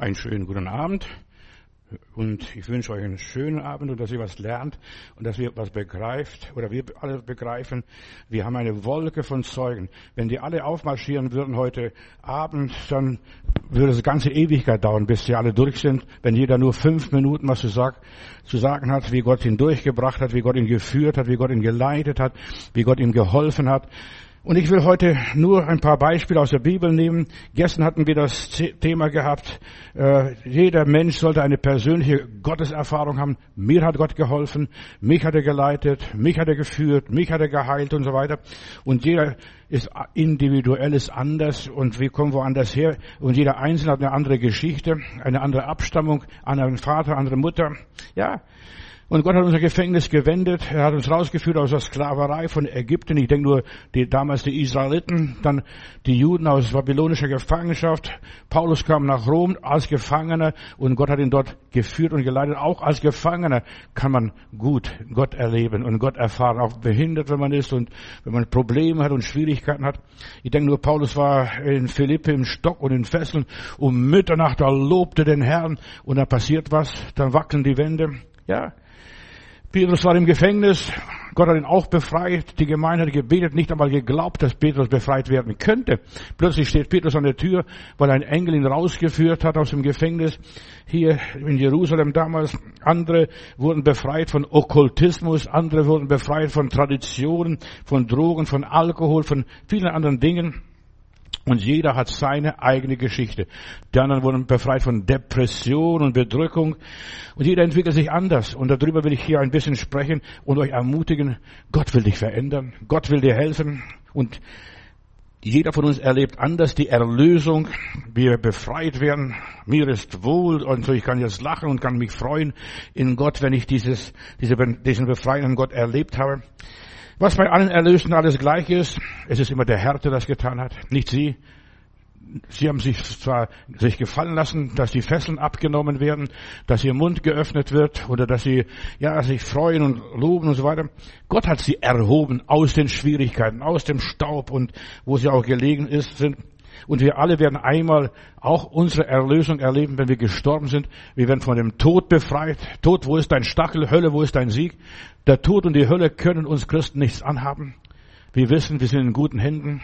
Einen schönen guten Abend. Und ich wünsche euch einen schönen Abend und dass ihr was lernt und dass ihr was begreift oder wir alle begreifen. Wir haben eine Wolke von Zeugen. Wenn die alle aufmarschieren würden heute Abend, dann würde es ganze Ewigkeit dauern, bis sie alle durch sind. Wenn jeder nur fünf Minuten was zu, sag, zu sagen hat, wie Gott ihn durchgebracht hat, wie Gott ihn geführt hat, wie Gott ihn geleitet hat, wie Gott ihm geholfen hat. Und ich will heute nur ein paar Beispiele aus der Bibel nehmen. Gestern hatten wir das Thema gehabt, äh, jeder Mensch sollte eine persönliche Gotteserfahrung haben. Mir hat Gott geholfen, mich hat er geleitet, mich hat er geführt, mich hat er geheilt und so weiter. Und jeder ist individuell, ist anders und wir kommen woanders her. Und jeder Einzelne hat eine andere Geschichte, eine andere Abstammung, anderen Vater, andere Mutter. Ja, und Gott hat unser Gefängnis gewendet. Er hat uns rausgeführt aus der Sklaverei von Ägypten. Ich denke nur die, damals die Israeliten, dann die Juden aus babylonischer Gefangenschaft. Paulus kam nach Rom als Gefangener und Gott hat ihn dort geführt und geleitet. Auch als Gefangener kann man gut Gott erleben und Gott erfahren. Auch behindert, wenn man ist und wenn man Probleme hat und Schwierigkeiten hat. Ich denke nur, Paulus war in Philippi im Stock und in Fesseln. Um Mitternacht, da lobte den Herrn und da passiert was. Dann wackeln die Wände. Ja, Petrus war im Gefängnis. Gott hat ihn auch befreit. Die Gemeinde hat gebetet, nicht einmal geglaubt, dass Petrus befreit werden könnte. Plötzlich steht Petrus an der Tür, weil ein Engel ihn rausgeführt hat aus dem Gefängnis. Hier in Jerusalem damals. Andere wurden befreit von Okkultismus. Andere wurden befreit von Traditionen, von Drogen, von Alkohol, von vielen anderen Dingen. Und jeder hat seine eigene Geschichte. Die anderen wurden befreit von Depression und Bedrückung. Und jeder entwickelt sich anders. Und darüber will ich hier ein bisschen sprechen und euch ermutigen. Gott will dich verändern. Gott will dir helfen. Und jeder von uns erlebt anders die Erlösung. Wir befreit werden. Mir ist wohl und so ich kann jetzt lachen und kann mich freuen in Gott, wenn ich dieses, diese, diesen befreienden Gott erlebt habe. Was bei allen Erlösten alles gleich ist, es ist immer der Herr, der das getan hat, nicht sie. Sie haben sich zwar sich gefallen lassen, dass die Fesseln abgenommen werden, dass ihr Mund geöffnet wird oder dass sie ja sich freuen und loben und so weiter. Gott hat sie erhoben aus den Schwierigkeiten, aus dem Staub und wo sie auch gelegen ist, sind. Und wir alle werden einmal auch unsere Erlösung erleben, wenn wir gestorben sind. Wir werden von dem Tod befreit. Tod, wo ist dein Stachel? Hölle, wo ist dein Sieg? Der Tod und die Hölle können uns Christen nichts anhaben. Wir wissen, wir sind in guten Händen.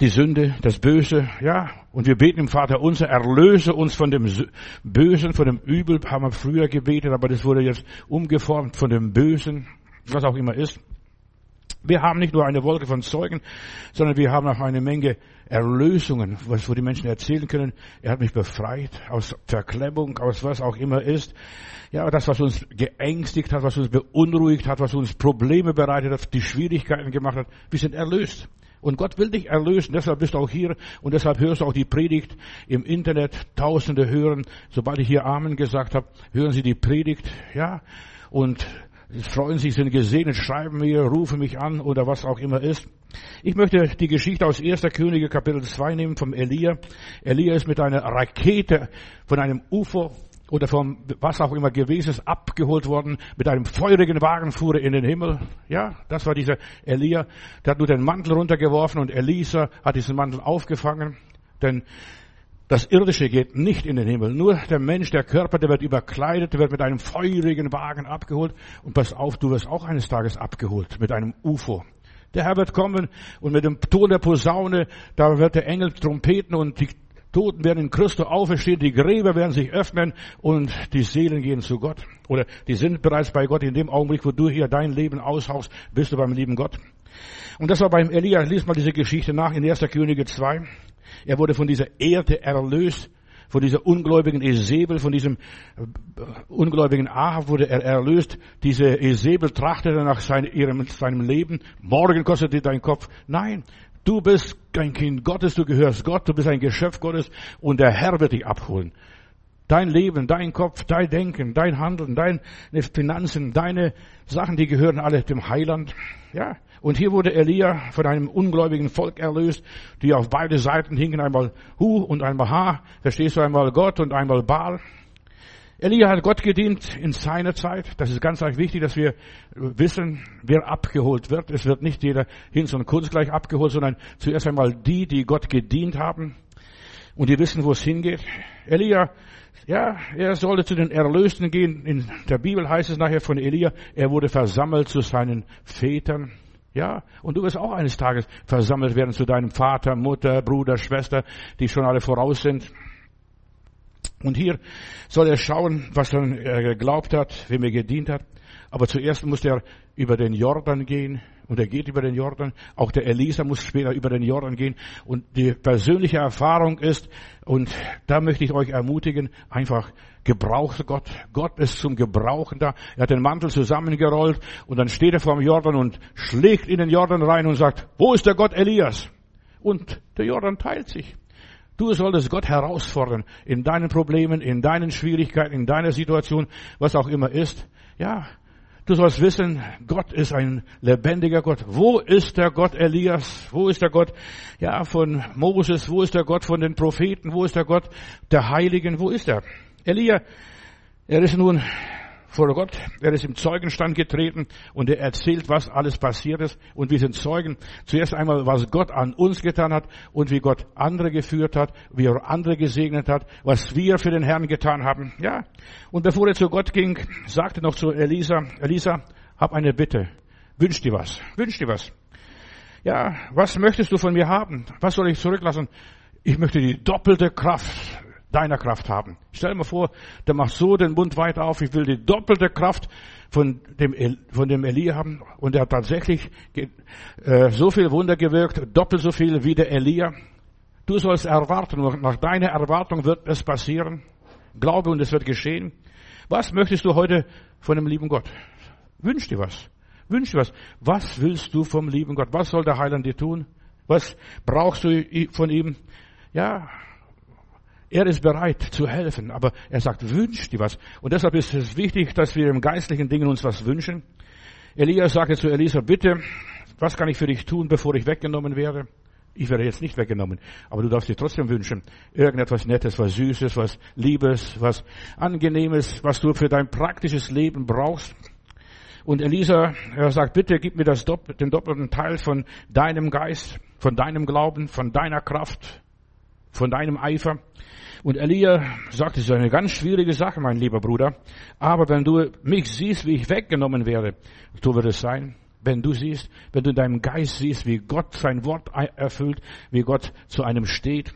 Die Sünde, das Böse, ja. Und wir beten im Vater unser, erlöse uns von dem Bösen, von dem Übel, haben wir früher gebetet, aber das wurde jetzt umgeformt von dem Bösen, was auch immer ist. Wir haben nicht nur eine Wolke von Zeugen, sondern wir haben auch eine Menge Erlösungen, was wo die Menschen erzählen können. Er hat mich befreit aus Verklemmung, aus was auch immer ist. Ja, das, was uns geängstigt hat, was uns beunruhigt hat, was uns Probleme bereitet hat, die Schwierigkeiten gemacht hat. Wir sind erlöst. Und Gott will dich erlösen, deshalb bist du auch hier und deshalb hörst du auch die Predigt im Internet. Tausende hören, sobald ich hier Amen gesagt habe, hören sie die Predigt, ja, und freuen sich, sind gesegnet, schreiben mir, rufen mich an oder was auch immer ist. Ich möchte die Geschichte aus 1. Könige Kapitel 2 nehmen vom Elia. Elia ist mit einer Rakete von einem UFO oder vom was auch immer gewesen ist, abgeholt worden. Mit einem feurigen Wagen fuhr er in den Himmel. Ja, das war dieser Elia. Der hat nur den Mantel runtergeworfen und Elisa hat diesen Mantel aufgefangen. Denn das Irdische geht nicht in den Himmel. Nur der Mensch, der Körper, der wird überkleidet, der wird mit einem feurigen Wagen abgeholt. Und pass auf, du wirst auch eines Tages abgeholt mit einem UFO. Der Herr wird kommen und mit dem Ton der Posaune, da wird der Engel trompeten und die Toten werden in Christus auferstehen, die Gräber werden sich öffnen und die Seelen gehen zu Gott. Oder die sind bereits bei Gott in dem Augenblick, wo du hier dein Leben aushauchst, bist du beim lieben Gott. Und das war beim Elia, lies mal diese Geschichte nach in 1. Könige 2. Er wurde von dieser Erde erlöst, von dieser ungläubigen Esebel, von diesem äh, ungläubigen Ahab wurde er erlöst. Diese Esebel trachtete nach seinem, seinem Leben. Morgen kostet dir dein Kopf. Nein, du bist ein Kind Gottes, du gehörst Gott, du bist ein Geschöpf Gottes und der Herr wird dich abholen. Dein Leben, dein Kopf, dein Denken, dein Handeln, deine Finanzen, deine Sachen, die gehören alle dem Heiland. Ja. Und hier wurde Elia von einem ungläubigen Volk erlöst, die auf beide Seiten hingen, einmal Hu und einmal Ha. Verstehst du einmal Gott und einmal Baal? Elia hat Gott gedient in seiner Zeit. Das ist ganz wichtig, dass wir wissen, wer abgeholt wird. Es wird nicht jeder hin und kurz gleich abgeholt, sondern zuerst einmal die, die Gott gedient haben. Und die wissen, wo es hingeht. Elia, ja, er sollte zu den Erlösten gehen. In der Bibel heißt es nachher von Elia, er wurde versammelt zu seinen Vätern. Ja, und du wirst auch eines Tages versammelt werden zu deinem Vater, Mutter, Bruder, Schwester, die schon alle voraus sind. Und hier soll er schauen, was er geglaubt hat, wem er gedient hat. Aber zuerst muss er über den Jordan gehen. Und er geht über den Jordan. Auch der Elisa muss später über den Jordan gehen. Und die persönliche Erfahrung ist, und da möchte ich euch ermutigen, einfach gebraucht Gott. Gott ist zum Gebrauchen da. Er hat den Mantel zusammengerollt und dann steht er vor dem Jordan und schlägt in den Jordan rein und sagt, wo ist der Gott Elias? Und der Jordan teilt sich. Du solltest Gott herausfordern in deinen Problemen, in deinen Schwierigkeiten, in deiner Situation, was auch immer ist. Ja, Du sollst wissen, Gott ist ein lebendiger Gott. Wo ist der Gott Elias? Wo ist der Gott, ja, von Moses? Wo ist der Gott von den Propheten? Wo ist der Gott der Heiligen? Wo ist er? Elia, er ist nun vor Gott. Er ist im Zeugenstand getreten und er erzählt, was alles passiert ist. Und wir sind Zeugen. Zuerst einmal, was Gott an uns getan hat und wie Gott andere geführt hat, wie er andere gesegnet hat, was wir für den Herrn getan haben. Ja. Und bevor er zu Gott ging, sagte noch zu Elisa, Elisa, hab eine Bitte. Wünsch dir was. Wünsch dir was. Ja, was möchtest du von mir haben? Was soll ich zurücklassen? Ich möchte die doppelte Kraft deiner Kraft haben. Stell dir mal vor, der macht so den Mund weit auf, ich will die doppelte Kraft von dem, von dem Elia haben. Und er hat tatsächlich äh, so viel Wunder gewirkt, doppelt so viel wie der Elia. Du sollst erwarten, nach deiner Erwartung wird es passieren. Glaube und es wird geschehen. Was möchtest du heute von dem lieben Gott? Wünsch dir was. Wünsch dir was. Was willst du vom lieben Gott? Was soll der Heiland dir tun? Was brauchst du von ihm? Ja, er ist bereit zu helfen, aber er sagt, wünsch dir was. Und deshalb ist es wichtig, dass wir im geistlichen Dingen uns was wünschen. Elias sagte zu Elisa, bitte, was kann ich für dich tun, bevor ich weggenommen werde? Ich werde jetzt nicht weggenommen, aber du darfst dir trotzdem wünschen, irgendetwas Nettes, was Süßes, was Liebes, was Angenehmes, was du für dein praktisches Leben brauchst. Und Elisa, er sagt, bitte gib mir das, den doppelten Teil von deinem Geist, von deinem Glauben, von deiner Kraft, von deinem Eifer. Und Elia sagt, es ist eine ganz schwierige Sache, mein lieber Bruder. Aber wenn du mich siehst, wie ich weggenommen werde, so wird es sein. Wenn du siehst, wenn du in deinem Geist siehst, wie Gott sein Wort erfüllt, wie Gott zu einem steht.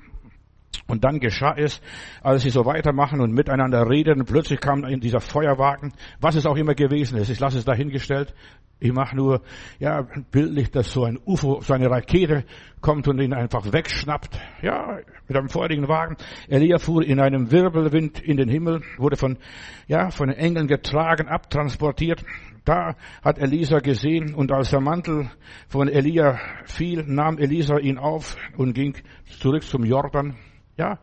Und dann geschah es, als sie so weitermachen und miteinander reden, plötzlich kam in dieser Feuerwagen, was es auch immer gewesen ist. Ich lasse es dahingestellt. Ich mache nur, ja, bildlich, dass so ein UFO, so eine Rakete kommt und ihn einfach wegschnappt. Ja, mit einem feurigen Wagen. Elia fuhr in einem Wirbelwind in den Himmel, wurde von, ja, von den Engeln getragen, abtransportiert. Da hat Elisa gesehen und als der Mantel von Elia fiel, nahm Elisa ihn auf und ging zurück zum Jordan. Ja,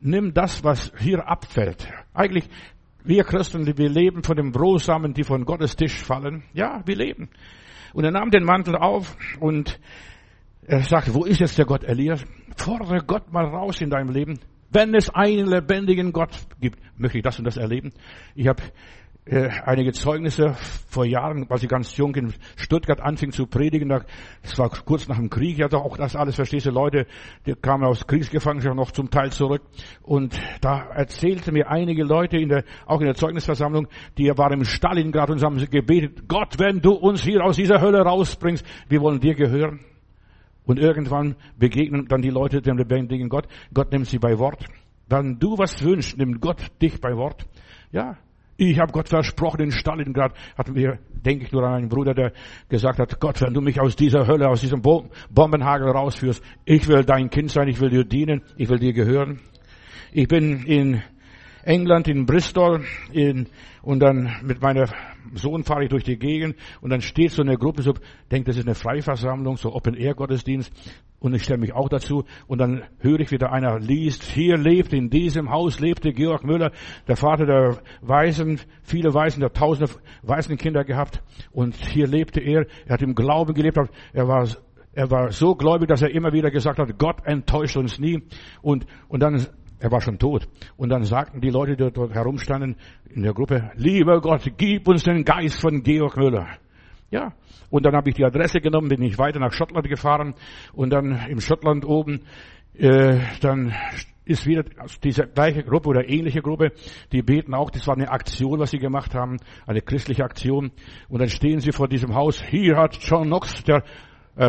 nimm das, was hier abfällt. Eigentlich wir Christen, wir leben von dem Brosamen, die von Gottes Tisch fallen. Ja, wir leben. Und er nahm den Mantel auf und er sagte, wo ist jetzt der Gott Elias? Fordere Gott mal raus in deinem Leben. Wenn es einen lebendigen Gott gibt, möchte ich das und das erleben. Ich habe äh, einige Zeugnisse vor Jahren, als ich ganz jung in Stuttgart anfing zu predigen, das war kurz nach dem Krieg, ja doch auch das alles, verstehst du, Leute, die kamen aus Kriegsgefangenschaft noch zum Teil zurück und da erzählten mir einige Leute in der, auch in der Zeugnisversammlung, die waren im Stalingrad und haben gebetet, Gott, wenn du uns hier aus dieser Hölle rausbringst, wir wollen dir gehören. Und irgendwann begegnen dann die Leute dem lebendigen Gott. Gott nimmt sie bei Wort. Wenn du was wünschst, nimmt Gott dich bei Wort. Ja, ich habe Gott versprochen in Stalingrad, hatten wir, denke ich nur an einen Bruder, der gesagt hat, Gott, wenn du mich aus dieser Hölle, aus diesem Bombenhagel rausführst, ich will dein Kind sein, ich will dir dienen, ich will dir gehören. Ich bin in England, in Bristol, in, und dann mit meiner Sohn fahre ich durch die Gegend und dann steht so eine Gruppe, so denkt, das ist eine Freiversammlung, so Open-Air-Gottesdienst und ich stelle mich auch dazu und dann höre ich wieder einer liest, hier lebt, in diesem Haus lebte Georg Müller, der Vater der Weisen, viele Weisen, der tausende Waisenkinder gehabt und hier lebte er, er hat im Glauben gelebt, er war er war so gläubig, dass er immer wieder gesagt hat, Gott enttäuscht uns nie. Und, und dann er war schon tot. Und dann sagten die Leute, die dort herumstanden in der Gruppe, lieber Gott, gib uns den Geist von Georg Müller. Ja. Und dann habe ich die Adresse genommen, bin ich weiter nach Schottland gefahren und dann im Schottland oben äh, dann ist wieder diese gleiche Gruppe oder ähnliche Gruppe, die beten auch, das war eine Aktion, was sie gemacht haben, eine christliche Aktion. Und dann stehen sie vor diesem Haus. Hier hat John Knox, der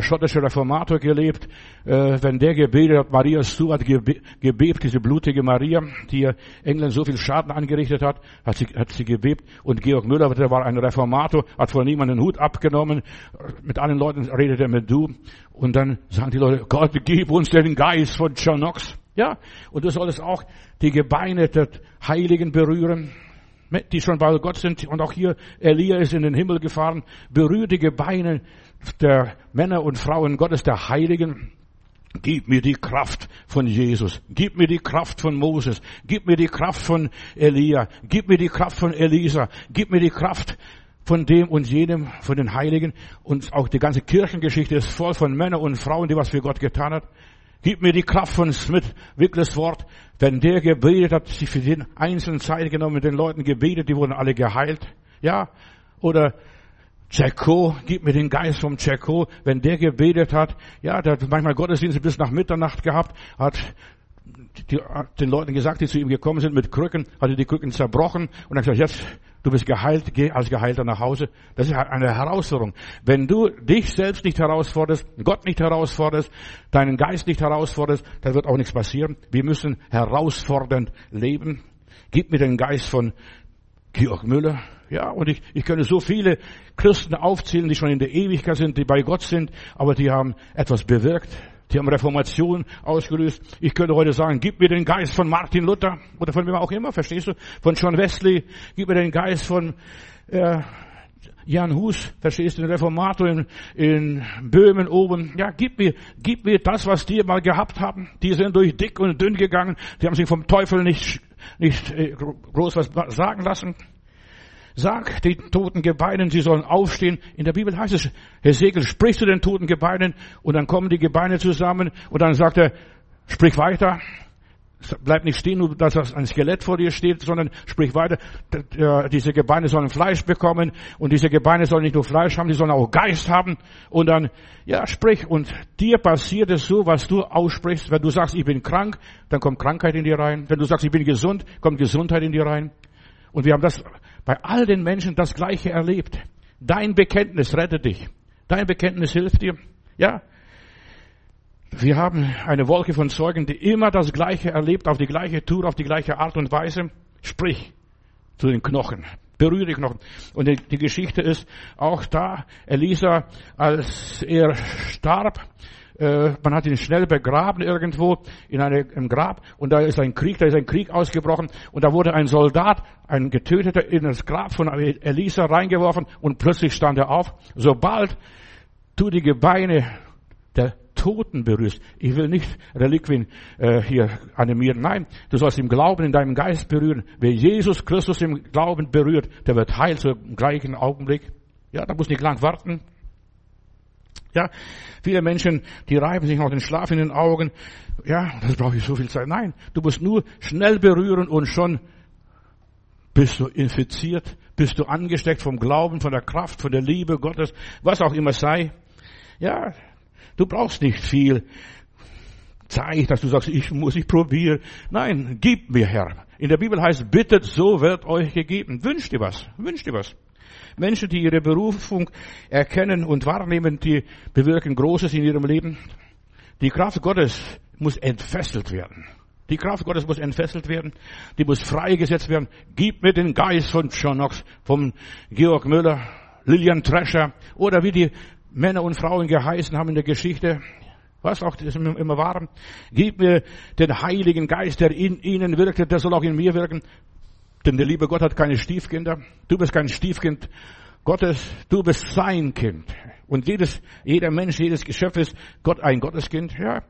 schottische Reformator gelebt. Äh, wenn der gebetet hat, Maria Stuart gebe, gebebt, diese blutige Maria, die England so viel Schaden angerichtet hat, hat sie, hat sie gebebt. Und Georg Müller, der war ein Reformator, hat vor niemandem den Hut abgenommen. Mit allen Leuten redet er mit du. Und dann sagen die Leute, Gott, gib uns den Geist von John Knox. Ja, und du solltest auch die Gebeine der Heiligen berühren, die schon bei Gott sind. Und auch hier, Elia ist in den Himmel gefahren. Berühre die Gebeine der Männer und Frauen Gottes, der Heiligen. Gib mir die Kraft von Jesus. Gib mir die Kraft von Moses. Gib mir die Kraft von Elia. Gib mir die Kraft von Elisa. Gib mir die Kraft von dem und jenem, von den Heiligen. Und auch die ganze Kirchengeschichte ist voll von Männern und Frauen, die was für Gott getan hat. Gib mir die Kraft von Smith, Wickles Wort. Wenn der gebetet hat, sich für den einzelnen Zeit genommen, mit den Leuten gebetet, die wurden alle geheilt. Ja? Oder Jacko, gib mir den Geist vom Jacko. Wenn der gebetet hat, ja, der hat manchmal Gottesdienste bis nach Mitternacht gehabt, hat die, den Leuten gesagt, die zu ihm gekommen sind mit Krücken, hat er die Krücken zerbrochen und hat gesagt, jetzt Du bist geheilt, geh als Geheilter nach Hause. Das ist eine Herausforderung. Wenn du dich selbst nicht herausforderst, Gott nicht herausforderst, deinen Geist nicht herausforderst, dann wird auch nichts passieren. Wir müssen herausfordernd leben. Gib mir den Geist von Georg Müller. Ja, und ich, ich könnte so viele Christen aufzählen, die schon in der Ewigkeit sind, die bei Gott sind, aber die haben etwas bewirkt. Die haben Reformation ausgelöst. Ich könnte heute sagen, gib mir den Geist von Martin Luther oder von wem auch immer, verstehst du? Von John Wesley, gib mir den Geist von äh, Jan Hus, verstehst du, den Reformator in, in Böhmen oben. Ja, gib mir, gib mir das, was die mal gehabt haben. Die sind durch dick und dünn gegangen. Die haben sich vom Teufel nicht, nicht äh, groß was sagen lassen. Sag den toten Gebeinen, sie sollen aufstehen. In der Bibel heißt es, Herr Segel, sprich zu den toten Gebeinen und dann kommen die Gebeine zusammen und dann sagt er, sprich weiter. Bleib nicht stehen, nur dass ein Skelett vor dir steht, sondern sprich weiter. Diese Gebeine sollen Fleisch bekommen und diese Gebeine sollen nicht nur Fleisch haben, die sollen auch Geist haben. Und dann, ja, sprich. Und dir passiert es so, was du aussprichst. Wenn du sagst, ich bin krank, dann kommt Krankheit in dir rein. Wenn du sagst, ich bin gesund, kommt Gesundheit in dir rein. Und wir haben das bei all den Menschen das Gleiche erlebt. Dein Bekenntnis rettet dich. Dein Bekenntnis hilft dir. Ja. Wir haben eine Wolke von Zeugen, die immer das Gleiche erlebt, auf die gleiche Tour, auf die gleiche Art und Weise. Sprich zu den Knochen. Berühre die Knochen. Und die, die Geschichte ist auch da, Elisa, als er starb, äh, man hat ihn schnell begraben irgendwo in einem Grab und da ist ein Krieg, da ist ein Krieg ausgebrochen und da wurde ein Soldat, ein Getöteter in das Grab von Elisa reingeworfen und plötzlich stand er auf. Sobald du die Gebeine der Toten berührst. Ich will nicht Reliquien äh, hier animieren. Nein, du sollst im Glauben, in deinem Geist berühren. Wer Jesus Christus im Glauben berührt, der wird heil zum gleichen Augenblick. Ja, da muss nicht lang warten. Ja, viele Menschen, die reiben sich noch den Schlaf in den Augen. Ja, das brauche ich so viel Zeit. Nein, du musst nur schnell berühren und schon bist du infiziert, bist du angesteckt vom Glauben, von der Kraft, von der Liebe Gottes, was auch immer sei. Ja, du brauchst nicht viel Zeit, dass du sagst, ich muss, ich probiere. Nein, gib mir Herr. In der Bibel heißt, bittet, so wird euch gegeben. Wünscht dir was, wünscht dir was. Menschen, die ihre Berufung erkennen und wahrnehmen, die bewirken Großes in ihrem Leben. Die Kraft Gottes muss entfesselt werden. Die Kraft Gottes muss entfesselt werden. Die muss freigesetzt werden. Gib mir den Geist von John Knox, vom Georg Müller, Lillian Trescher oder wie die Männer und Frauen geheißen haben in der Geschichte. Was auch immer waren. Gib mir den Heiligen Geist, der in ihnen wirkte, der soll auch in mir wirken. Denn der liebe Gott hat keine Stiefkinder. Du bist kein Stiefkind Gottes. Du bist sein Kind. Und jedes, jeder Mensch, jedes Geschöpf ist Gott ein Gotteskind. Ja.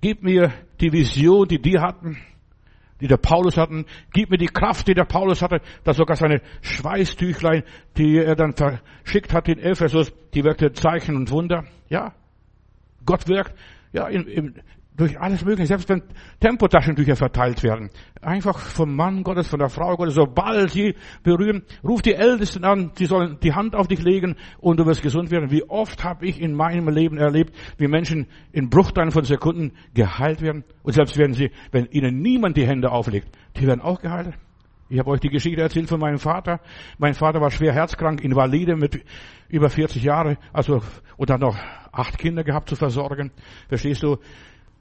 Gib mir die Vision, die die hatten, die der Paulus hatten. Gib mir die Kraft, die der Paulus hatte, dass sogar seine Schweißtüchlein, die er dann verschickt hat in Ephesus, die wirkte Zeichen und Wunder. Ja. Gott wirkt. Ja, in, in, durch alles Mögliche, selbst wenn Tempotaschentücher verteilt werden. Einfach vom Mann Gottes, von der Frau Gottes, sobald sie berühren, ruf die Ältesten an, sie sollen die Hand auf dich legen und du wirst gesund werden. Wie oft habe ich in meinem Leben erlebt, wie Menschen in Bruchteilen von Sekunden geheilt werden. Und selbst wenn sie, wenn ihnen niemand die Hände auflegt, die werden auch geheilt. Ich habe euch die Geschichte erzählt von meinem Vater. Mein Vater war schwer herzkrank, invalide mit über 40 Jahren, also und hat noch acht Kinder gehabt zu versorgen. Verstehst du?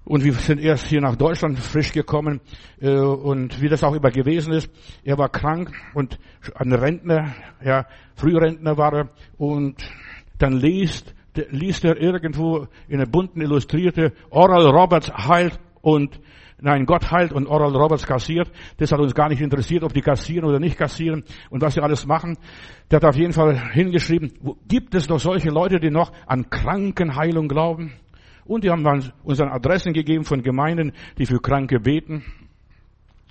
Und wir sind erst hier nach Deutschland frisch gekommen äh, und wie das auch immer gewesen ist. Er war krank und ein Rentner, ja, Frührentner war er und dann liest, liest er irgendwo in einer bunten illustrierte Oral Roberts heilt und Nein, Gott heilt und Oral Roberts kassiert. Das hat uns gar nicht interessiert, ob die kassieren oder nicht kassieren und was sie alles machen. Der hat auf jeden Fall hingeschrieben, gibt es noch solche Leute, die noch an Krankenheilung glauben? Und die haben uns dann Adressen gegeben von Gemeinden, die für Kranke beten.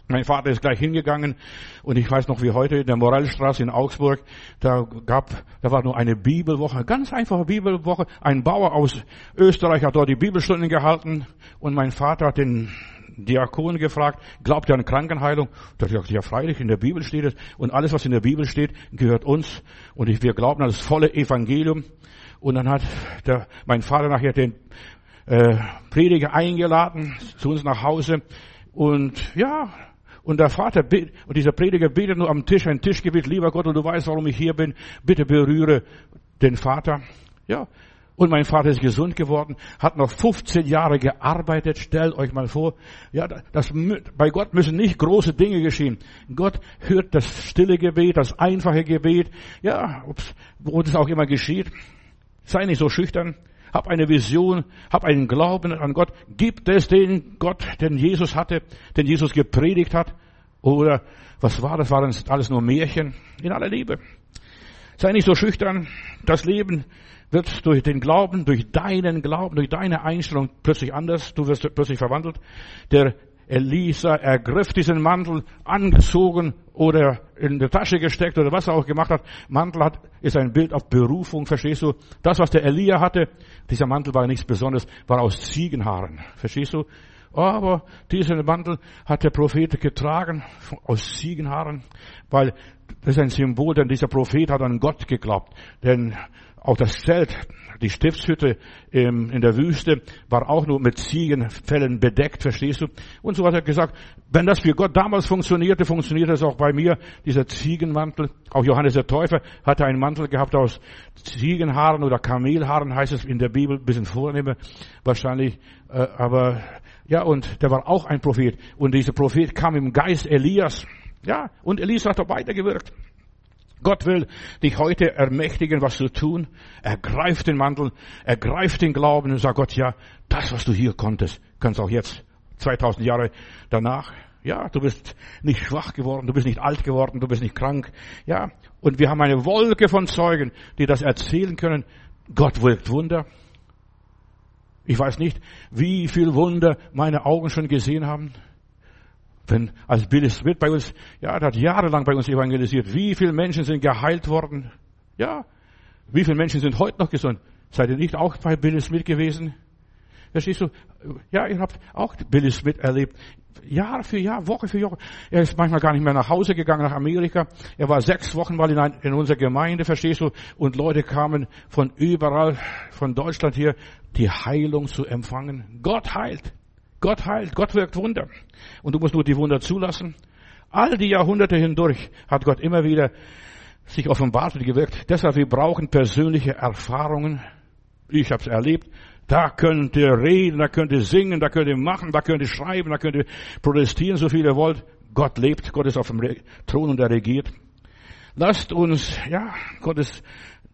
Mein Vater ist gleich hingegangen und ich weiß noch wie heute in der Morellstraße in Augsburg, da gab, da war nur eine Bibelwoche, ganz einfache Bibelwoche. Ein Bauer aus Österreich hat dort die Bibelstunden gehalten und mein Vater hat den Diakon gefragt, glaubt ihr an Krankenheilung? Da hat er gesagt, ja freilich, in der Bibel steht es und alles, was in der Bibel steht, gehört uns und wir glauben an das volle Evangelium. Und dann hat der, mein Vater nachher den äh, Prediger eingeladen zu uns nach Hause. Und ja, und der Vater und dieser Prediger betet nur am Tisch ein Tischgebet, lieber Gott, und du weißt, warum ich hier bin, bitte berühre den Vater. Ja, und mein Vater ist gesund geworden, hat noch 15 Jahre gearbeitet. Stellt euch mal vor, ja, das, bei Gott müssen nicht große Dinge geschehen. Gott hört das stille Gebet, das einfache Gebet, ja, wo das auch immer geschieht. Sei nicht so schüchtern hab eine Vision, hab einen Glauben an Gott. Gibt es den Gott, den Jesus hatte, den Jesus gepredigt hat? Oder was war das? War das alles nur Märchen? In aller Liebe. Sei nicht so schüchtern. Das Leben wird durch den Glauben, durch deinen Glauben, durch deine Einstellung plötzlich anders. Du wirst plötzlich verwandelt. Der Elisa ergriff diesen Mantel, angezogen oder in die Tasche gesteckt oder was er auch gemacht hat. Mantel hat, ist ein Bild auf Berufung, verstehst du? Das, was der Elia hatte, dieser Mantel war nichts Besonderes, war aus Ziegenhaaren, verstehst du? Aber diesen Mantel hat der Prophet getragen aus Ziegenhaaren, weil das ist ein Symbol, denn dieser Prophet hat an Gott geglaubt. Denn auch das Zelt, die Stiftshütte in der Wüste war auch nur mit Ziegenfällen bedeckt, verstehst du? Und so hat er gesagt, wenn das für Gott damals funktionierte, funktioniert es auch bei mir, dieser Ziegenmantel. Auch Johannes der Täufer hatte einen Mantel gehabt aus Ziegenhaaren oder Kamelhaaren, heißt es in der Bibel, bisschen vornehmer wahrscheinlich. Äh, aber ja, und der war auch ein Prophet. Und dieser Prophet kam im Geist Elias. Ja, und Elias hat auch weitergewirkt. Gott will dich heute ermächtigen, was zu tun. Ergreif den Mantel, ergreif den Glauben und sag Gott, ja, das, was du hier konntest, kannst auch jetzt, 2000 Jahre danach. Ja, du bist nicht schwach geworden, du bist nicht alt geworden, du bist nicht krank. Ja, und wir haben eine Wolke von Zeugen, die das erzählen können. Gott wirkt Wunder. Ich weiß nicht, wie viel Wunder meine Augen schon gesehen haben. Wenn, als Billy Smith bei uns, ja, der hat jahrelang bei uns evangelisiert. Wie viele Menschen sind geheilt worden? Ja. Wie viele Menschen sind heute noch gesund? Seid ihr nicht auch bei Billy Smith gewesen? Verstehst du? Ja, ihr habt auch Billy Smith erlebt. Jahr für Jahr, Woche für Woche. Er ist manchmal gar nicht mehr nach Hause gegangen, nach Amerika. Er war sechs Wochen mal in, ein, in unserer Gemeinde, verstehst du? Und Leute kamen von überall, von Deutschland hier, die Heilung zu empfangen. Gott heilt. Gott heilt, Gott wirkt Wunder. Und du musst nur die Wunder zulassen. All die Jahrhunderte hindurch hat Gott immer wieder sich offenbart und gewirkt. Deshalb, wir brauchen persönliche Erfahrungen. Ich habe es erlebt. Da könnt ihr reden, da könnt ihr singen, da könnt ihr machen, da könnt ihr schreiben, da könnt ihr protestieren, so viel ihr wollt. Gott lebt, Gott ist auf dem Thron und er regiert. Lasst uns, ja, Gottes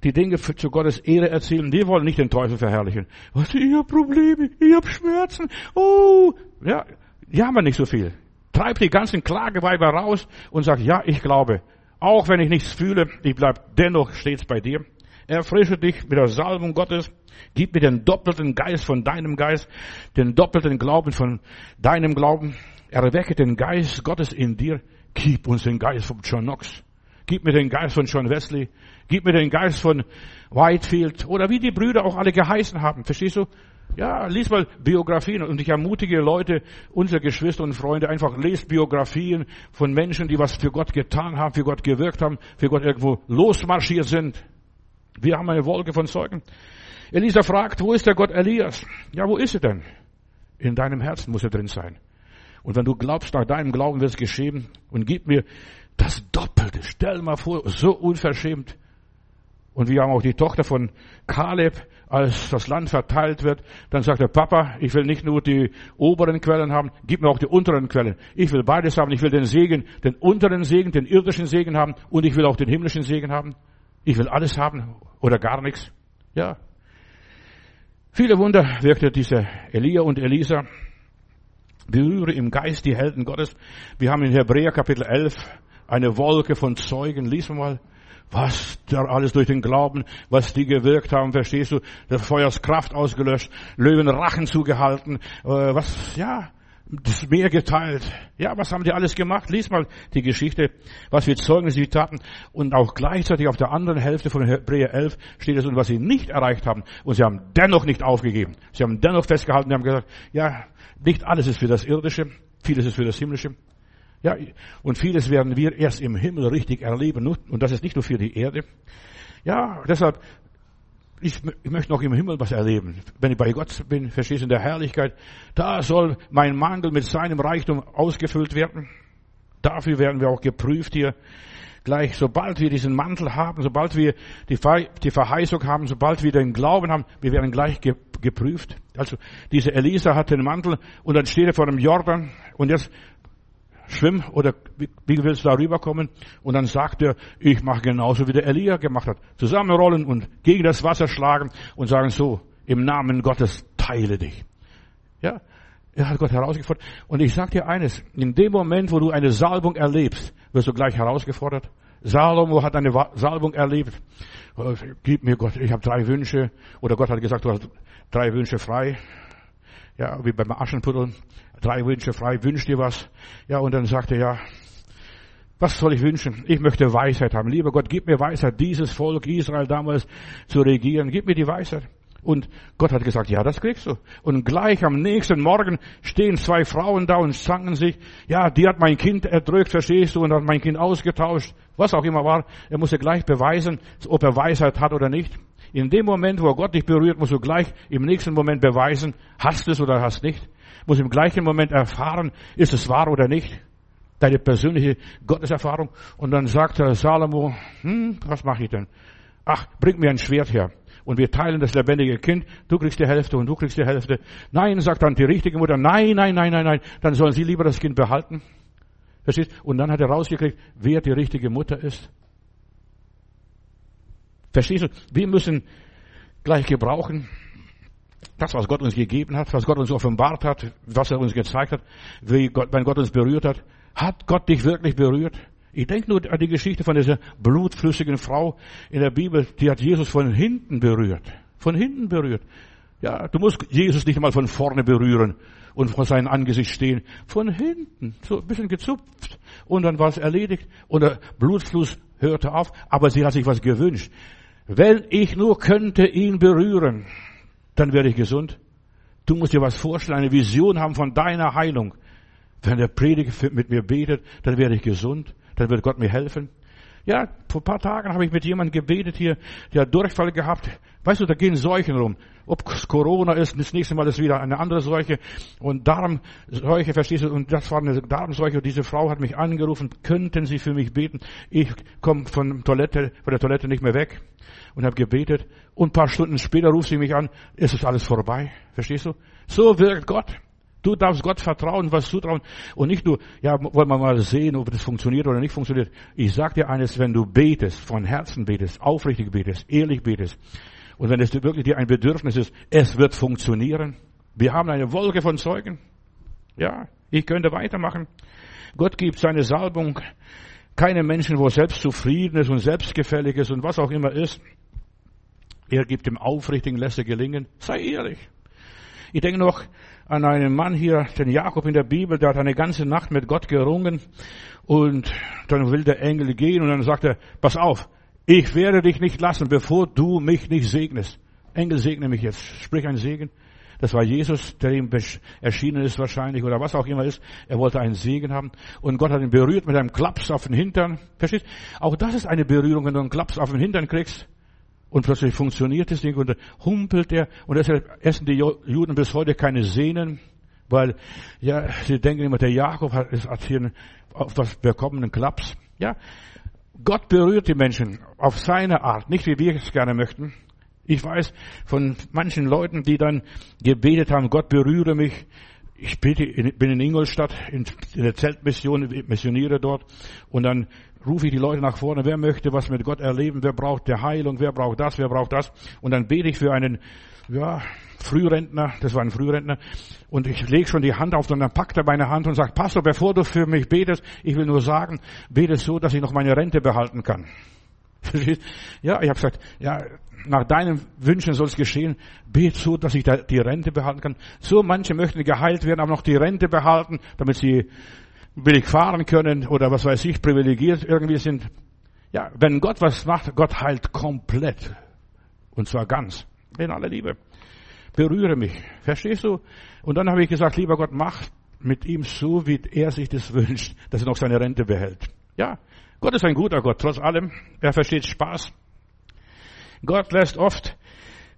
die Dinge zu Gottes Ehre erzählen, die wollen nicht den Teufel verherrlichen. Was, ich habe Probleme, ich habe Schmerzen, oh, ja, wir nicht so viel. Treib die ganzen Klageweiber raus und sag, ja, ich glaube, auch wenn ich nichts fühle, ich bleib dennoch stets bei dir. Erfrische dich mit der Salbung Gottes, gib mir den doppelten Geist von deinem Geist, den doppelten Glauben von deinem Glauben, erwecke den Geist Gottes in dir, gib uns den Geist von John Knox, gib mir den Geist von John Wesley, Gib mir den Geist von Whitefield oder wie die Brüder auch alle geheißen haben. Verstehst du? Ja, lies mal Biografien und ich ermutige Leute, unsere Geschwister und Freunde, einfach lest Biografien von Menschen, die was für Gott getan haben, für Gott gewirkt haben, für Gott irgendwo losmarschiert sind. Wir haben eine Wolke von Zeugen. Elisa fragt, wo ist der Gott Elias? Ja, wo ist er denn? In deinem Herzen muss er drin sein. Und wenn du glaubst, nach deinem Glauben wird es geschehen und gib mir das Doppelte. Stell mal vor, so unverschämt. Und wir haben auch die Tochter von Kaleb, als das Land verteilt wird, dann sagt der Papa, ich will nicht nur die oberen Quellen haben, gib mir auch die unteren Quellen. Ich will beides haben. Ich will den Segen, den unteren Segen, den irdischen Segen haben und ich will auch den himmlischen Segen haben. Ich will alles haben oder gar nichts. Ja. Viele Wunder wirkte dieser Elia und Elisa. Berühre im Geist die Helden Gottes. Wir haben in Hebräer Kapitel 11 eine Wolke von Zeugen. Lies mal was da alles durch den Glauben, was die gewirkt haben, verstehst du? Das Feuers Kraft ausgelöscht, Löwen Rachen zugehalten, äh, was, ja, das Meer geteilt. Ja, was haben die alles gemacht? Lies mal die Geschichte, was wir Zeugen sie taten. Und auch gleichzeitig auf der anderen Hälfte von Hebräer 11 steht es, und was sie nicht erreicht haben. Und sie haben dennoch nicht aufgegeben. Sie haben dennoch festgehalten, sie haben gesagt, ja, nicht alles ist für das Irdische, vieles ist für das Himmlische. Ja, und vieles werden wir erst im Himmel richtig erleben. Und das ist nicht nur für die Erde. Ja, deshalb, ich, ich möchte noch im Himmel was erleben. Wenn ich bei Gott bin, verstehst du, in der Herrlichkeit, da soll mein Mangel mit seinem Reichtum ausgefüllt werden. Dafür werden wir auch geprüft hier. Gleich, sobald wir diesen Mantel haben, sobald wir die, die Verheißung haben, sobald wir den Glauben haben, wir werden gleich geprüft. Also, diese Elisa hat den Mantel und dann steht er vor dem Jordan und jetzt schwimm oder wie, willst du da rüberkommen? Und dann sagt er, ich mache genauso wie der Elia gemacht hat. Zusammenrollen und gegen das Wasser schlagen und sagen so, im Namen Gottes teile dich. Ja, er hat Gott herausgefordert. Und ich sage dir eines, in dem Moment, wo du eine Salbung erlebst, wirst du gleich herausgefordert. Salomo hat eine Salbung erlebt. Oh, gib mir Gott, ich habe drei Wünsche. Oder Gott hat gesagt, du hast drei Wünsche frei. Ja, wie beim Aschenputtel drei Wünsche frei, wünsch dir was. Ja, und dann sagte er, ja, was soll ich wünschen? Ich möchte Weisheit haben. Lieber Gott, gib mir Weisheit, dieses Volk Israel damals zu regieren. Gib mir die Weisheit. Und Gott hat gesagt, ja, das kriegst du. Und gleich am nächsten Morgen stehen zwei Frauen da und zanken sich, ja, die hat mein Kind erdrückt, verstehst du, und hat mein Kind ausgetauscht. Was auch immer war. Er musste gleich beweisen, ob er Weisheit hat oder nicht. In dem Moment, wo Gott dich berührt, musst du gleich im nächsten Moment beweisen, hast es oder hast nicht muss im gleichen Moment erfahren, ist es wahr oder nicht. Deine persönliche Gotteserfahrung. Und dann sagt Salomo, hm, was mache ich denn? Ach, bring mir ein Schwert her. Und wir teilen das lebendige Kind. Du kriegst die Hälfte und du kriegst die Hälfte. Nein, sagt dann die richtige Mutter. Nein, nein, nein, nein, nein. Dann sollen sie lieber das Kind behalten. Verstehst? Und dann hat er rausgekriegt, wer die richtige Mutter ist. Verstehst du? Wir müssen gleich gebrauchen, das, was Gott uns gegeben hat, was Gott uns offenbart hat, was er uns gezeigt hat, wie Gott, wenn Gott uns berührt hat, hat Gott dich wirklich berührt? Ich denke nur an die Geschichte von dieser blutflüssigen Frau in der Bibel, die hat Jesus von hinten berührt. Von hinten berührt. Ja, du musst Jesus nicht einmal von vorne berühren und vor seinem Angesicht stehen. Von hinten, so ein bisschen gezupft. Und dann war es erledigt und der Blutfluss hörte auf, aber sie hat sich was gewünscht. Wenn ich nur könnte ihn berühren dann werde ich gesund. Du musst dir was vorstellen, eine Vision haben von deiner Heilung. Wenn der Prediger mit mir betet, dann werde ich gesund. Dann wird Gott mir helfen. Ja, vor ein paar Tagen habe ich mit jemandem gebetet hier, der hat Durchfall gehabt. Weißt du, da gehen Seuchen rum. Ob Corona ist, das nächste Mal ist wieder eine andere Seuche. Und Darmseuche, verstehst du? Und das war eine Darmseuche. Und diese Frau hat mich angerufen, könnten Sie für mich beten? Ich komme von Toilette, von der Toilette nicht mehr weg und habe gebetet. Und paar Stunden später ruft sie mich an, es ist alles vorbei. Verstehst du? So wirkt Gott. Du darfst Gott vertrauen, was zutrauen. Und nicht nur, ja, wollen wir mal sehen, ob das funktioniert oder nicht funktioniert. Ich sag dir eines, wenn du betest, von Herzen betest, aufrichtig betest, ehrlich betest, und wenn es wirklich dir ein Bedürfnis ist, es wird funktionieren. Wir haben eine Wolke von Zeugen. Ja, ich könnte weitermachen. Gott gibt seine Salbung keine Menschen, wo selbst zufrieden ist und selbstgefällig ist und was auch immer ist. Er gibt dem Aufrichtigen, lässt er gelingen. Sei ehrlich. Ich denke noch an einen Mann hier, den Jakob in der Bibel, der hat eine ganze Nacht mit Gott gerungen und dann will der Engel gehen und dann sagt er, pass auf, ich werde dich nicht lassen, bevor du mich nicht segnest. Engel segne mich jetzt, sprich ein Segen. Das war Jesus, der ihm erschienen ist wahrscheinlich oder was auch immer ist. Er wollte einen Segen haben und Gott hat ihn berührt mit einem Klaps auf den Hintern. Verstehst? Auch das ist eine Berührung, wenn du einen Klaps auf den Hintern kriegst. Und plötzlich funktioniert das Ding und dann humpelt er. Und deshalb essen die Juden bis heute keine Sehnen, weil, ja, sie denken immer, der Jakob hat, hat hier auf was bekommen, einen Klaps. Ja, Gott berührt die Menschen auf seine Art, nicht wie wir es gerne möchten. Ich weiß von manchen Leuten, die dann gebetet haben, Gott berühre mich. Ich bin in Ingolstadt in, der Zeltmission, missioniere dort und dann rufe ich die Leute nach vorne, wer möchte was mit Gott erleben, wer braucht der Heilung, wer braucht das, wer braucht das? Und dann bete ich für einen, ja, Frührentner, das war ein Frührentner, und ich lege schon die Hand auf und dann packt er meine Hand und sagt, Pastor, bevor du für mich betest, ich will nur sagen, bete so, dass ich noch meine Rente behalten kann. ja, ich habe gesagt, ja, nach deinen Wünschen soll es geschehen. Bet so, dass ich die Rente behalten kann. So manche möchten geheilt werden, aber noch die Rente behalten, damit sie billig fahren können oder was weiß ich, privilegiert irgendwie sind. Ja, wenn Gott was macht, Gott heilt komplett. Und zwar ganz. In aller Liebe. Berühre mich. Verstehst du? Und dann habe ich gesagt, lieber Gott, mach mit ihm so, wie er sich das wünscht, dass er noch seine Rente behält. Ja, Gott ist ein guter Gott, trotz allem. Er versteht Spaß. Gott lässt oft